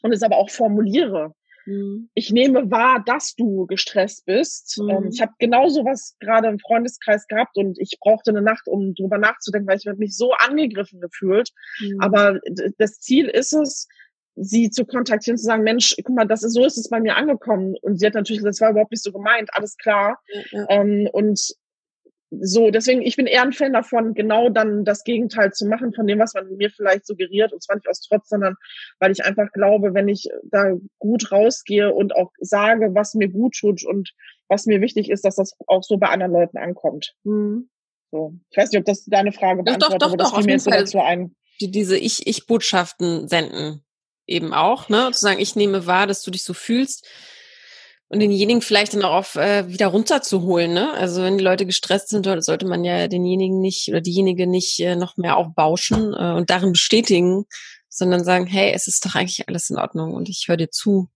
und es aber auch formuliere, mhm. ich nehme wahr, dass du gestresst bist. Mhm. Ähm, ich habe genau sowas gerade im Freundeskreis gehabt und ich brauchte eine Nacht, um drüber nachzudenken, weil ich mich so angegriffen gefühlt. Mhm. Aber das Ziel ist es, sie zu kontaktieren, zu sagen, Mensch, guck mal, das ist so ist es bei mir angekommen. Und sie hat natürlich, das war überhaupt nicht so gemeint, alles klar. Ja, ja. Ähm, und so, deswegen, ich bin eher ein Fan davon, genau dann das Gegenteil zu machen von dem, was man mir vielleicht suggeriert. Und zwar nicht aus Trotz, sondern weil ich einfach glaube, wenn ich da gut rausgehe und auch sage, was mir gut tut und was mir wichtig ist, dass das auch so bei anderen Leuten ankommt. Mhm. So. Ich weiß nicht, ob das deine Frage beantwortet, doch, doch, aber das doch, fiel mir jetzt so dazu ein. Die, diese Ich-Ich-Botschaften senden eben auch, ne? Zu sagen, ich nehme wahr, dass du dich so fühlst und denjenigen vielleicht dann auch auf, äh, wieder runterzuholen, ne? Also wenn die Leute gestresst sind, sollte man ja denjenigen nicht oder diejenige nicht äh, noch mehr aufbauschen äh, und darin bestätigen, sondern sagen, hey, es ist doch eigentlich alles in Ordnung und ich höre dir zu.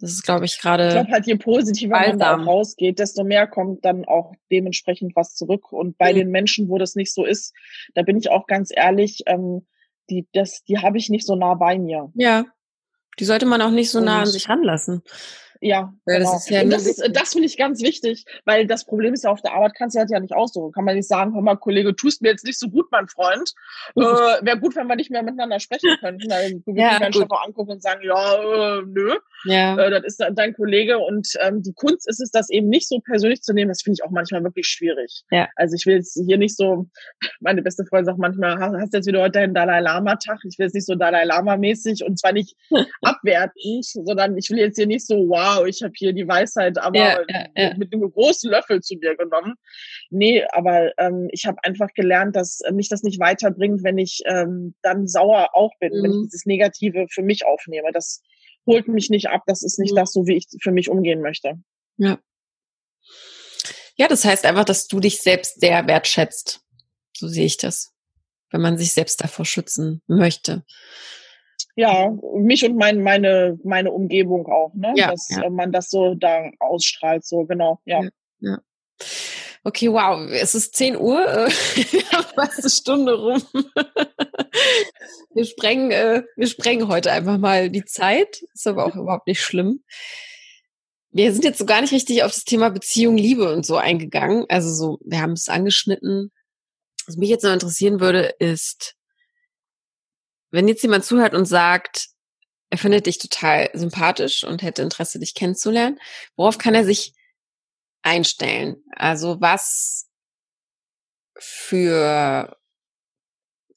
Das ist, glaube ich, gerade. Ich glaube halt, je positiver man da rausgeht, desto mehr kommt dann auch dementsprechend was zurück. Und bei mhm. den Menschen, wo das nicht so ist, da bin ich auch ganz ehrlich, ähm, die, das, die habe ich nicht so nah bei mir. Ja. Die sollte man auch nicht so nah an sich ranlassen. Ja, ja genau. das ist ja und das, ist, das finde ich ganz wichtig, weil das Problem ist ja auf der Arbeit kannst du halt ja nicht aussuchen. Kann man nicht sagen, hör mal, Kollege, tust mir jetzt nicht so gut, mein Freund. Äh, Wäre gut, wenn wir nicht mehr miteinander sprechen könnten. Dann würde ja, ich Chef auch angucken und sagen, ja, äh, nö, ja. Äh, das ist dein Kollege. Und ähm, die Kunst ist es, das eben nicht so persönlich zu nehmen. Das finde ich auch manchmal wirklich schwierig. Ja. Also ich will jetzt hier nicht so, meine beste Freundin sagt manchmal, hast du jetzt wieder heute deinen Dalai Lama-Tag? Ich will jetzt nicht so Dalai Lama-mäßig und zwar nicht abwertend, sondern ich will jetzt hier nicht so, wow, wow, ich habe hier die Weisheit, aber ja, ja, mit einem großen Löffel zu mir genommen. Nee, aber ähm, ich habe einfach gelernt, dass mich das nicht weiterbringt, wenn ich ähm, dann sauer auch bin, mhm. wenn ich mhm. dieses Negative für mich aufnehme. Das holt mich nicht ab, das ist nicht mhm. das, so wie ich für mich umgehen möchte. Ja. Ja, das heißt einfach, dass du dich selbst sehr wertschätzt. So sehe ich das. Wenn man sich selbst davor schützen möchte ja, mich und mein, meine, meine Umgebung auch, ne? Ja, Dass ja. man das so da ausstrahlt, so genau, ja. ja, ja. Okay, wow, es ist 10 Uhr, äh, fast eine Stunde rum. wir sprengen, äh, wir sprengen heute einfach mal die Zeit, ist aber auch überhaupt nicht schlimm. Wir sind jetzt so gar nicht richtig auf das Thema Beziehung, Liebe und so eingegangen. Also so, wir haben es angeschnitten. Was mich jetzt noch interessieren würde, ist, wenn jetzt jemand zuhört und sagt, er findet dich total sympathisch und hätte Interesse, dich kennenzulernen, worauf kann er sich einstellen? Also was für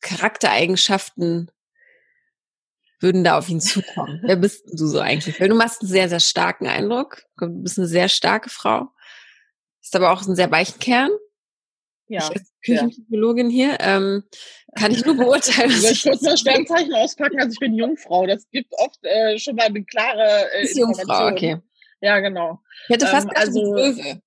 Charaktereigenschaften würden da auf ihn zukommen? Wer bist du so eigentlich? Weil du machst einen sehr, sehr starken Eindruck. Du bist eine sehr starke Frau. Ist aber auch einen sehr weichen Kern. Ja. Ich als Küchenpsychologin ja. hier ähm, kann ich nur beurteilen. Ich will kurz mal Sternzeichen auspacken. Also ich bin Jungfrau. Das gibt oft äh, schon mal eine klare äh, ist Jungfrau, okay. Ja, genau. Ich hätte fast ähm, also, Löwe.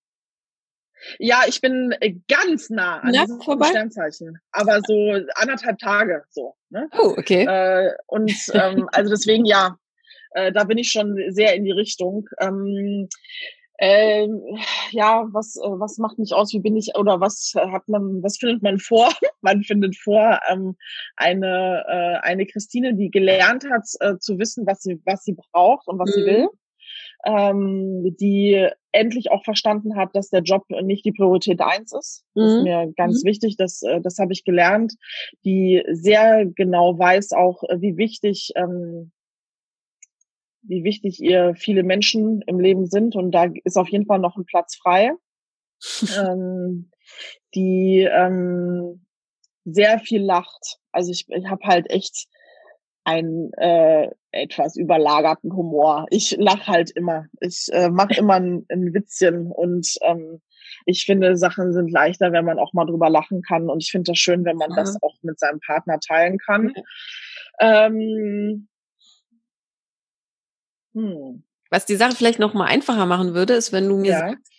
Ja, ich bin äh, ganz nah an Na, diesem vorbei? Sternzeichen, aber so anderthalb Tage so. Ne? Oh, okay. Äh, und ähm, also deswegen ja, äh, da bin ich schon sehr in die Richtung. Ähm, Ähm, ja, was, äh, was macht mich aus? Wie bin ich oder was hat man, was findet man vor? man findet vor ähm, eine, äh, eine Christine, die gelernt hat äh, zu wissen, was sie, was sie braucht und was mhm. sie will. Ähm, die endlich auch verstanden hat, dass der Job nicht die Priorität eins ist. Das ist mhm. mir ganz mhm. wichtig, das, äh, das habe ich gelernt, die sehr genau weiß auch, äh, wie wichtig ähm, wie wichtig ihr viele Menschen im Leben sind und da ist auf jeden Fall noch ein Platz frei. ähm, die ähm, sehr viel lacht. Also ich, ich habe halt echt einen äh, etwas überlagerten Humor. Ich lach halt immer. Ich äh, mache immer ein, ein Witzchen und ähm, ich finde, Sachen sind leichter, wenn man auch mal drüber lachen kann. Und ich finde das schön, wenn man mhm. das auch mit seinem Partner teilen kann. Ähm, hm. Was die Sache vielleicht noch mal einfacher machen würde, ist, wenn du mir ja. sagst,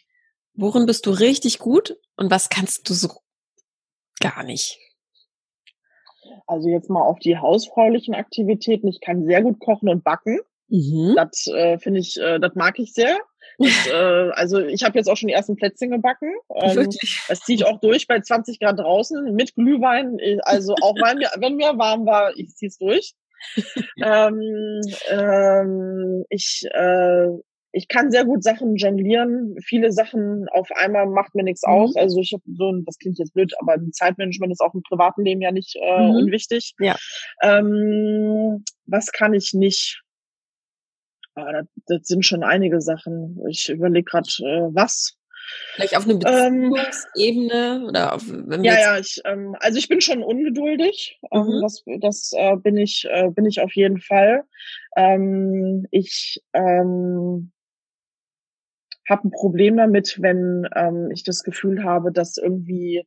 worin bist du richtig gut und was kannst du so gar nicht? Also jetzt mal auf die hausfraulichen Aktivitäten. Ich kann sehr gut kochen und backen. Mhm. Das äh, finde ich, äh, das mag ich sehr. Das, äh, also ich habe jetzt auch schon die ersten Plätzchen gebacken. Ähm, das ziehe ich auch durch bei 20 Grad draußen mit Glühwein. Also auch wenn mir, wenn mir warm war, ich ziehe es durch. ähm, ähm, ich, äh, ich kann sehr gut Sachen jonglieren. Viele Sachen auf einmal macht mir nichts mhm. aus. Also ich habe so ein, das klingt jetzt blöd, aber Zeitmanagement ist auch im privaten Leben ja nicht äh, mhm. unwichtig. Ja. Ähm, was kann ich nicht? Ah, das, das sind schon einige Sachen. Ich überlege gerade, äh, was. Vielleicht auf eine ähm, Beziehungsebene ähm, oder auf, wenn wir Ja, ja, ich, ähm, also ich bin schon ungeduldig. Ähm, mhm. Das das äh, bin ich äh, bin ich auf jeden Fall. Ähm, ich ähm, habe ein Problem damit, wenn ähm, ich das Gefühl habe, dass irgendwie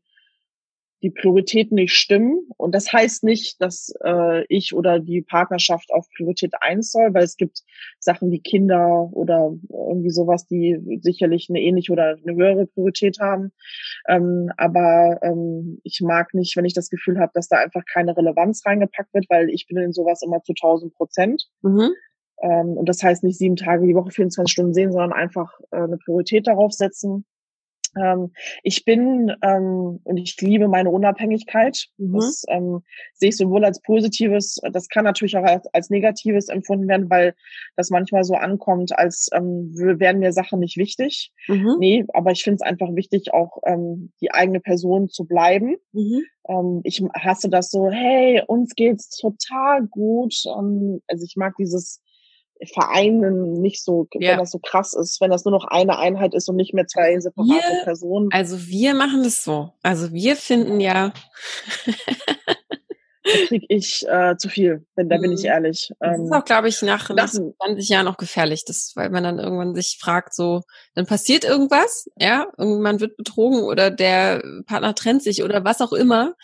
die Prioritäten nicht stimmen. Und das heißt nicht, dass äh, ich oder die Partnerschaft auf Priorität eins soll, weil es gibt Sachen wie Kinder oder irgendwie sowas, die sicherlich eine ähnliche oder eine höhere Priorität haben. Ähm, aber ähm, ich mag nicht, wenn ich das Gefühl habe, dass da einfach keine Relevanz reingepackt wird, weil ich bin in sowas immer zu 1000 Prozent. Mhm. Ähm, und das heißt nicht sieben Tage die Woche, 24 Stunden sehen, sondern einfach äh, eine Priorität darauf setzen. Ähm, ich bin ähm, und ich liebe meine Unabhängigkeit. Mhm. Das ähm, sehe ich sowohl als Positives, das kann natürlich auch als, als Negatives empfunden werden, weil das manchmal so ankommt, als ähm, wären mir Sachen nicht wichtig. Mhm. Nee, aber ich finde es einfach wichtig, auch ähm, die eigene Person zu bleiben. Mhm. Ähm, ich hasse das so, hey, uns geht's total gut. Ähm, also ich mag dieses Vereinen nicht so, ja. wenn das so krass ist, wenn das nur noch eine Einheit ist und nicht mehr zwei separate wir, Personen. Also wir machen das so. Also wir finden ja. da krieg ich äh, zu viel, wenn, da bin ich mhm. ehrlich. Das ist ähm, auch, glaube ich, nach, nach 20 Jahren auch gefährlich, das, weil man dann irgendwann sich fragt, so, dann passiert irgendwas, ja, irgendwann wird betrogen oder der Partner trennt sich oder was auch immer.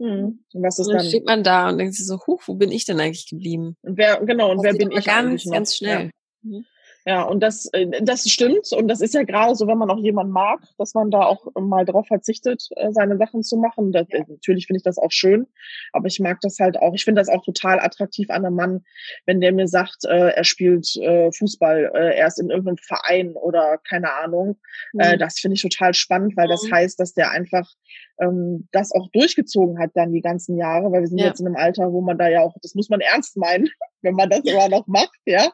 Hm. Und was ist und dann, dann steht man da und denkt sich so, huch, wo bin ich denn eigentlich geblieben? Und wer, genau, und das wer bin ich ganz, ganz schnell. Ja. Mhm. Ja, und das, äh, das stimmt. Und das ist ja gerade so, wenn man auch jemanden mag, dass man da auch mal drauf verzichtet, äh, seine Sachen zu machen. Das, ja. Natürlich finde ich das auch schön, aber ich mag das halt auch. Ich finde das auch total attraktiv an einem Mann, wenn der mir sagt, äh, er spielt Fußball, er ist in irgendeinem Verein oder keine Ahnung. Mhm. Das finde ich total spannend, weil das mhm. heißt, dass der einfach ähm, das auch durchgezogen hat dann die ganzen Jahre, weil wir sind ja. jetzt in einem Alter, wo man da ja auch, das muss man ernst meinen, wenn man das immer noch macht, ja.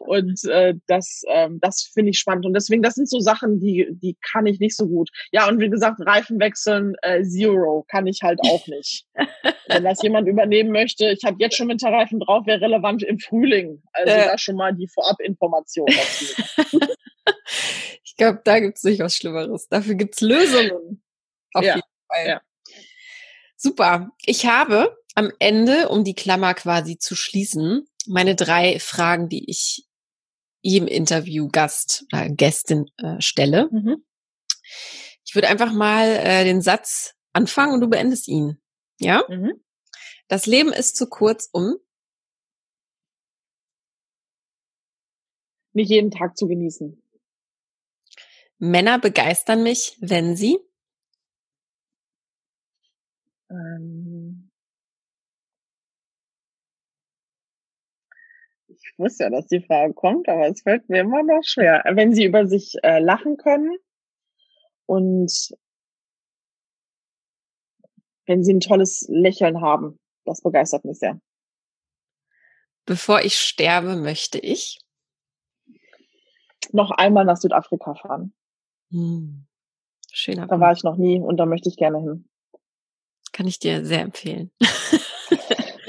Und äh, das, ähm, das finde ich spannend. Und deswegen, das sind so Sachen, die, die kann ich nicht so gut. Ja, und wie gesagt, Reifen wechseln, äh, Zero kann ich halt auch nicht. Wenn das jemand übernehmen möchte, ich habe jetzt schon Winterreifen drauf, wäre relevant im Frühling. Also äh. da schon mal die Vorabinformation dazu. ich glaube, da gibt es nicht was Schlimmeres. Dafür gibt es Lösungen. Auf ja. jeden Fall. Ja. Super. Ich habe am Ende, um die Klammer quasi zu schließen, meine drei Fragen, die ich jedem Interviewgast oder Gästin äh, stelle. Mhm. Ich würde einfach mal äh, den Satz anfangen und du beendest ihn. Ja? Mhm. Das Leben ist zu kurz, um nicht jeden Tag zu genießen. Männer begeistern mich, wenn sie ähm, Ich wusste ja, dass die Frage kommt, aber es fällt mir immer noch schwer. Wenn sie über sich äh, lachen können und wenn sie ein tolles Lächeln haben, das begeistert mich sehr. Bevor ich sterbe, möchte ich noch einmal nach Südafrika fahren. Hm. Schöner. Da war ich noch nie und da möchte ich gerne hin. Kann ich dir sehr empfehlen.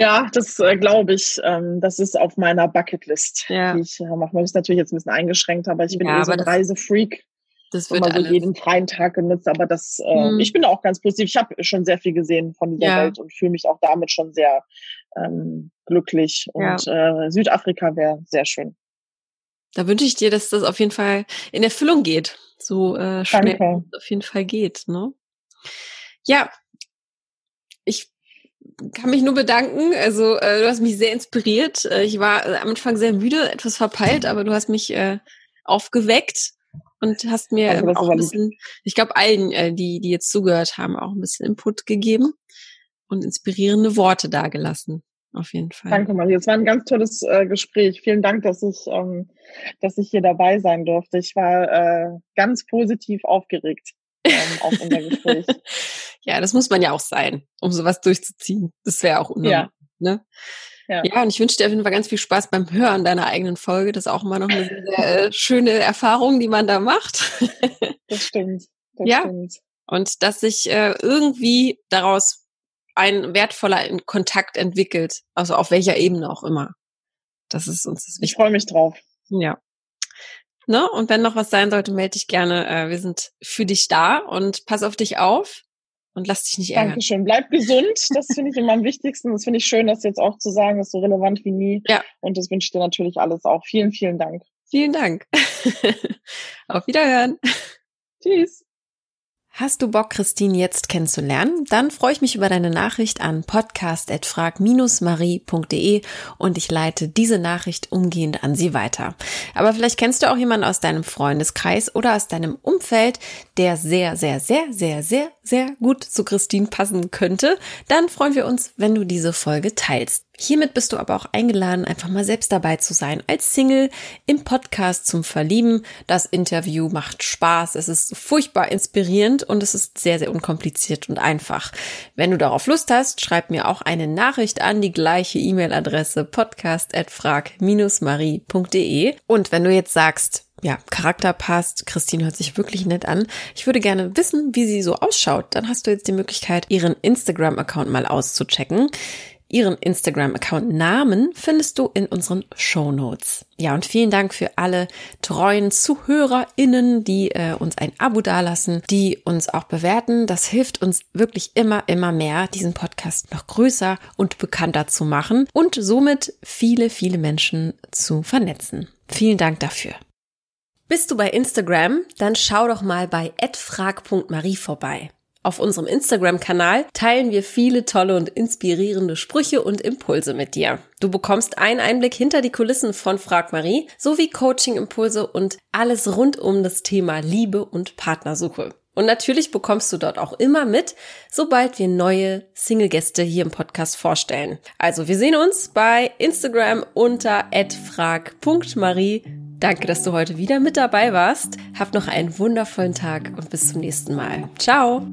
ja, das äh, glaube ich. Ähm, das ist auf meiner Bucketlist, ja. die ich äh, mache. Man ist natürlich jetzt ein bisschen eingeschränkt, aber ich bin ja, eh so ein Reisefreak. Das wird immer so jeden freien Tag genutzt, aber das, äh, hm. ich bin auch ganz positiv. Ich habe schon sehr viel gesehen von dieser ja. Welt und fühle mich auch damit schon sehr ähm, glücklich. Und ja. äh, Südafrika wäre sehr schön. Da wünsche ich dir, dass das auf jeden Fall in Erfüllung geht. So äh, schnell auf jeden Fall geht. Ne? Ja, kann mich nur bedanken. Also äh, du hast mich sehr inspiriert. Äh, ich war äh, am Anfang sehr müde, etwas verpeilt, aber du hast mich äh, aufgeweckt und hast mir also, auch ein bisschen, ich glaube allen, äh, die die jetzt zugehört haben, auch ein bisschen Input gegeben und inspirierende Worte dargelassen. Auf jeden Fall. Danke, Marie. Es war ein ganz tolles äh, Gespräch. Vielen Dank, dass ich, ähm, dass ich hier dabei sein durfte. Ich war äh, ganz positiv aufgeregt ähm, auf unser Gespräch. ja, das muss man ja auch sein, um sowas durchzuziehen. Das wäre auch unnormal. Ja. Ne? Ja. ja, und ich wünsche dir auf jeden Fall ganz viel Spaß beim Hören deiner eigenen Folge. Das ist auch immer noch eine sehr, sehr äh, schöne Erfahrung, die man da macht. das stimmt. Das ja. Stimmt. Und dass sich äh, irgendwie daraus ein wertvoller Kontakt entwickelt. Also auf welcher Ebene auch immer. Das ist uns das Ich freue mich drauf. Ja. Ne? Und wenn noch was sein sollte, melde dich gerne. Äh, wir sind für dich da und pass auf dich auf und lass dich nicht ärgern. Dankeschön. Bleib gesund. Das finde ich immer am wichtigsten. Das finde ich schön, das jetzt auch zu sagen. Das ist so relevant wie nie. Ja. Und das wünsche ich dir natürlich alles auch. Vielen, vielen Dank. Vielen Dank. auf Wiederhören. Tschüss. Hast du Bock, Christine jetzt kennenzulernen? Dann freue ich mich über deine Nachricht an podcast.frag-marie.de und ich leite diese Nachricht umgehend an sie weiter. Aber vielleicht kennst du auch jemanden aus deinem Freundeskreis oder aus deinem Umfeld, der sehr, sehr, sehr, sehr, sehr, sehr gut zu Christine passen könnte. Dann freuen wir uns, wenn du diese Folge teilst. Hiermit bist du aber auch eingeladen, einfach mal selbst dabei zu sein als Single im Podcast zum Verlieben. Das Interview macht Spaß, es ist furchtbar inspirierend und es ist sehr, sehr unkompliziert und einfach. Wenn du darauf Lust hast, schreib mir auch eine Nachricht an die gleiche E-Mail-Adresse podcast.frag-marie.de. Und wenn du jetzt sagst, ja, Charakter passt. Christine hört sich wirklich nett an. Ich würde gerne wissen, wie sie so ausschaut. Dann hast du jetzt die Möglichkeit, ihren Instagram-Account mal auszuchecken. Ihren Instagram-Account-Namen findest du in unseren Show Notes. Ja, und vielen Dank für alle treuen ZuhörerInnen, die äh, uns ein Abo dalassen, die uns auch bewerten. Das hilft uns wirklich immer, immer mehr, diesen Podcast noch größer und bekannter zu machen und somit viele, viele Menschen zu vernetzen. Vielen Dank dafür. Bist du bei Instagram? Dann schau doch mal bei @frag.marie vorbei. Auf unserem Instagram-Kanal teilen wir viele tolle und inspirierende Sprüche und Impulse mit dir. Du bekommst einen Einblick hinter die Kulissen von Frag Marie sowie Coaching-Impulse und alles rund um das Thema Liebe und Partnersuche. Und natürlich bekommst du dort auch immer mit, sobald wir neue Single-Gäste hier im Podcast vorstellen. Also wir sehen uns bei Instagram unter frag.marie. Danke, dass du heute wieder mit dabei warst. Hab noch einen wundervollen Tag und bis zum nächsten Mal. Ciao!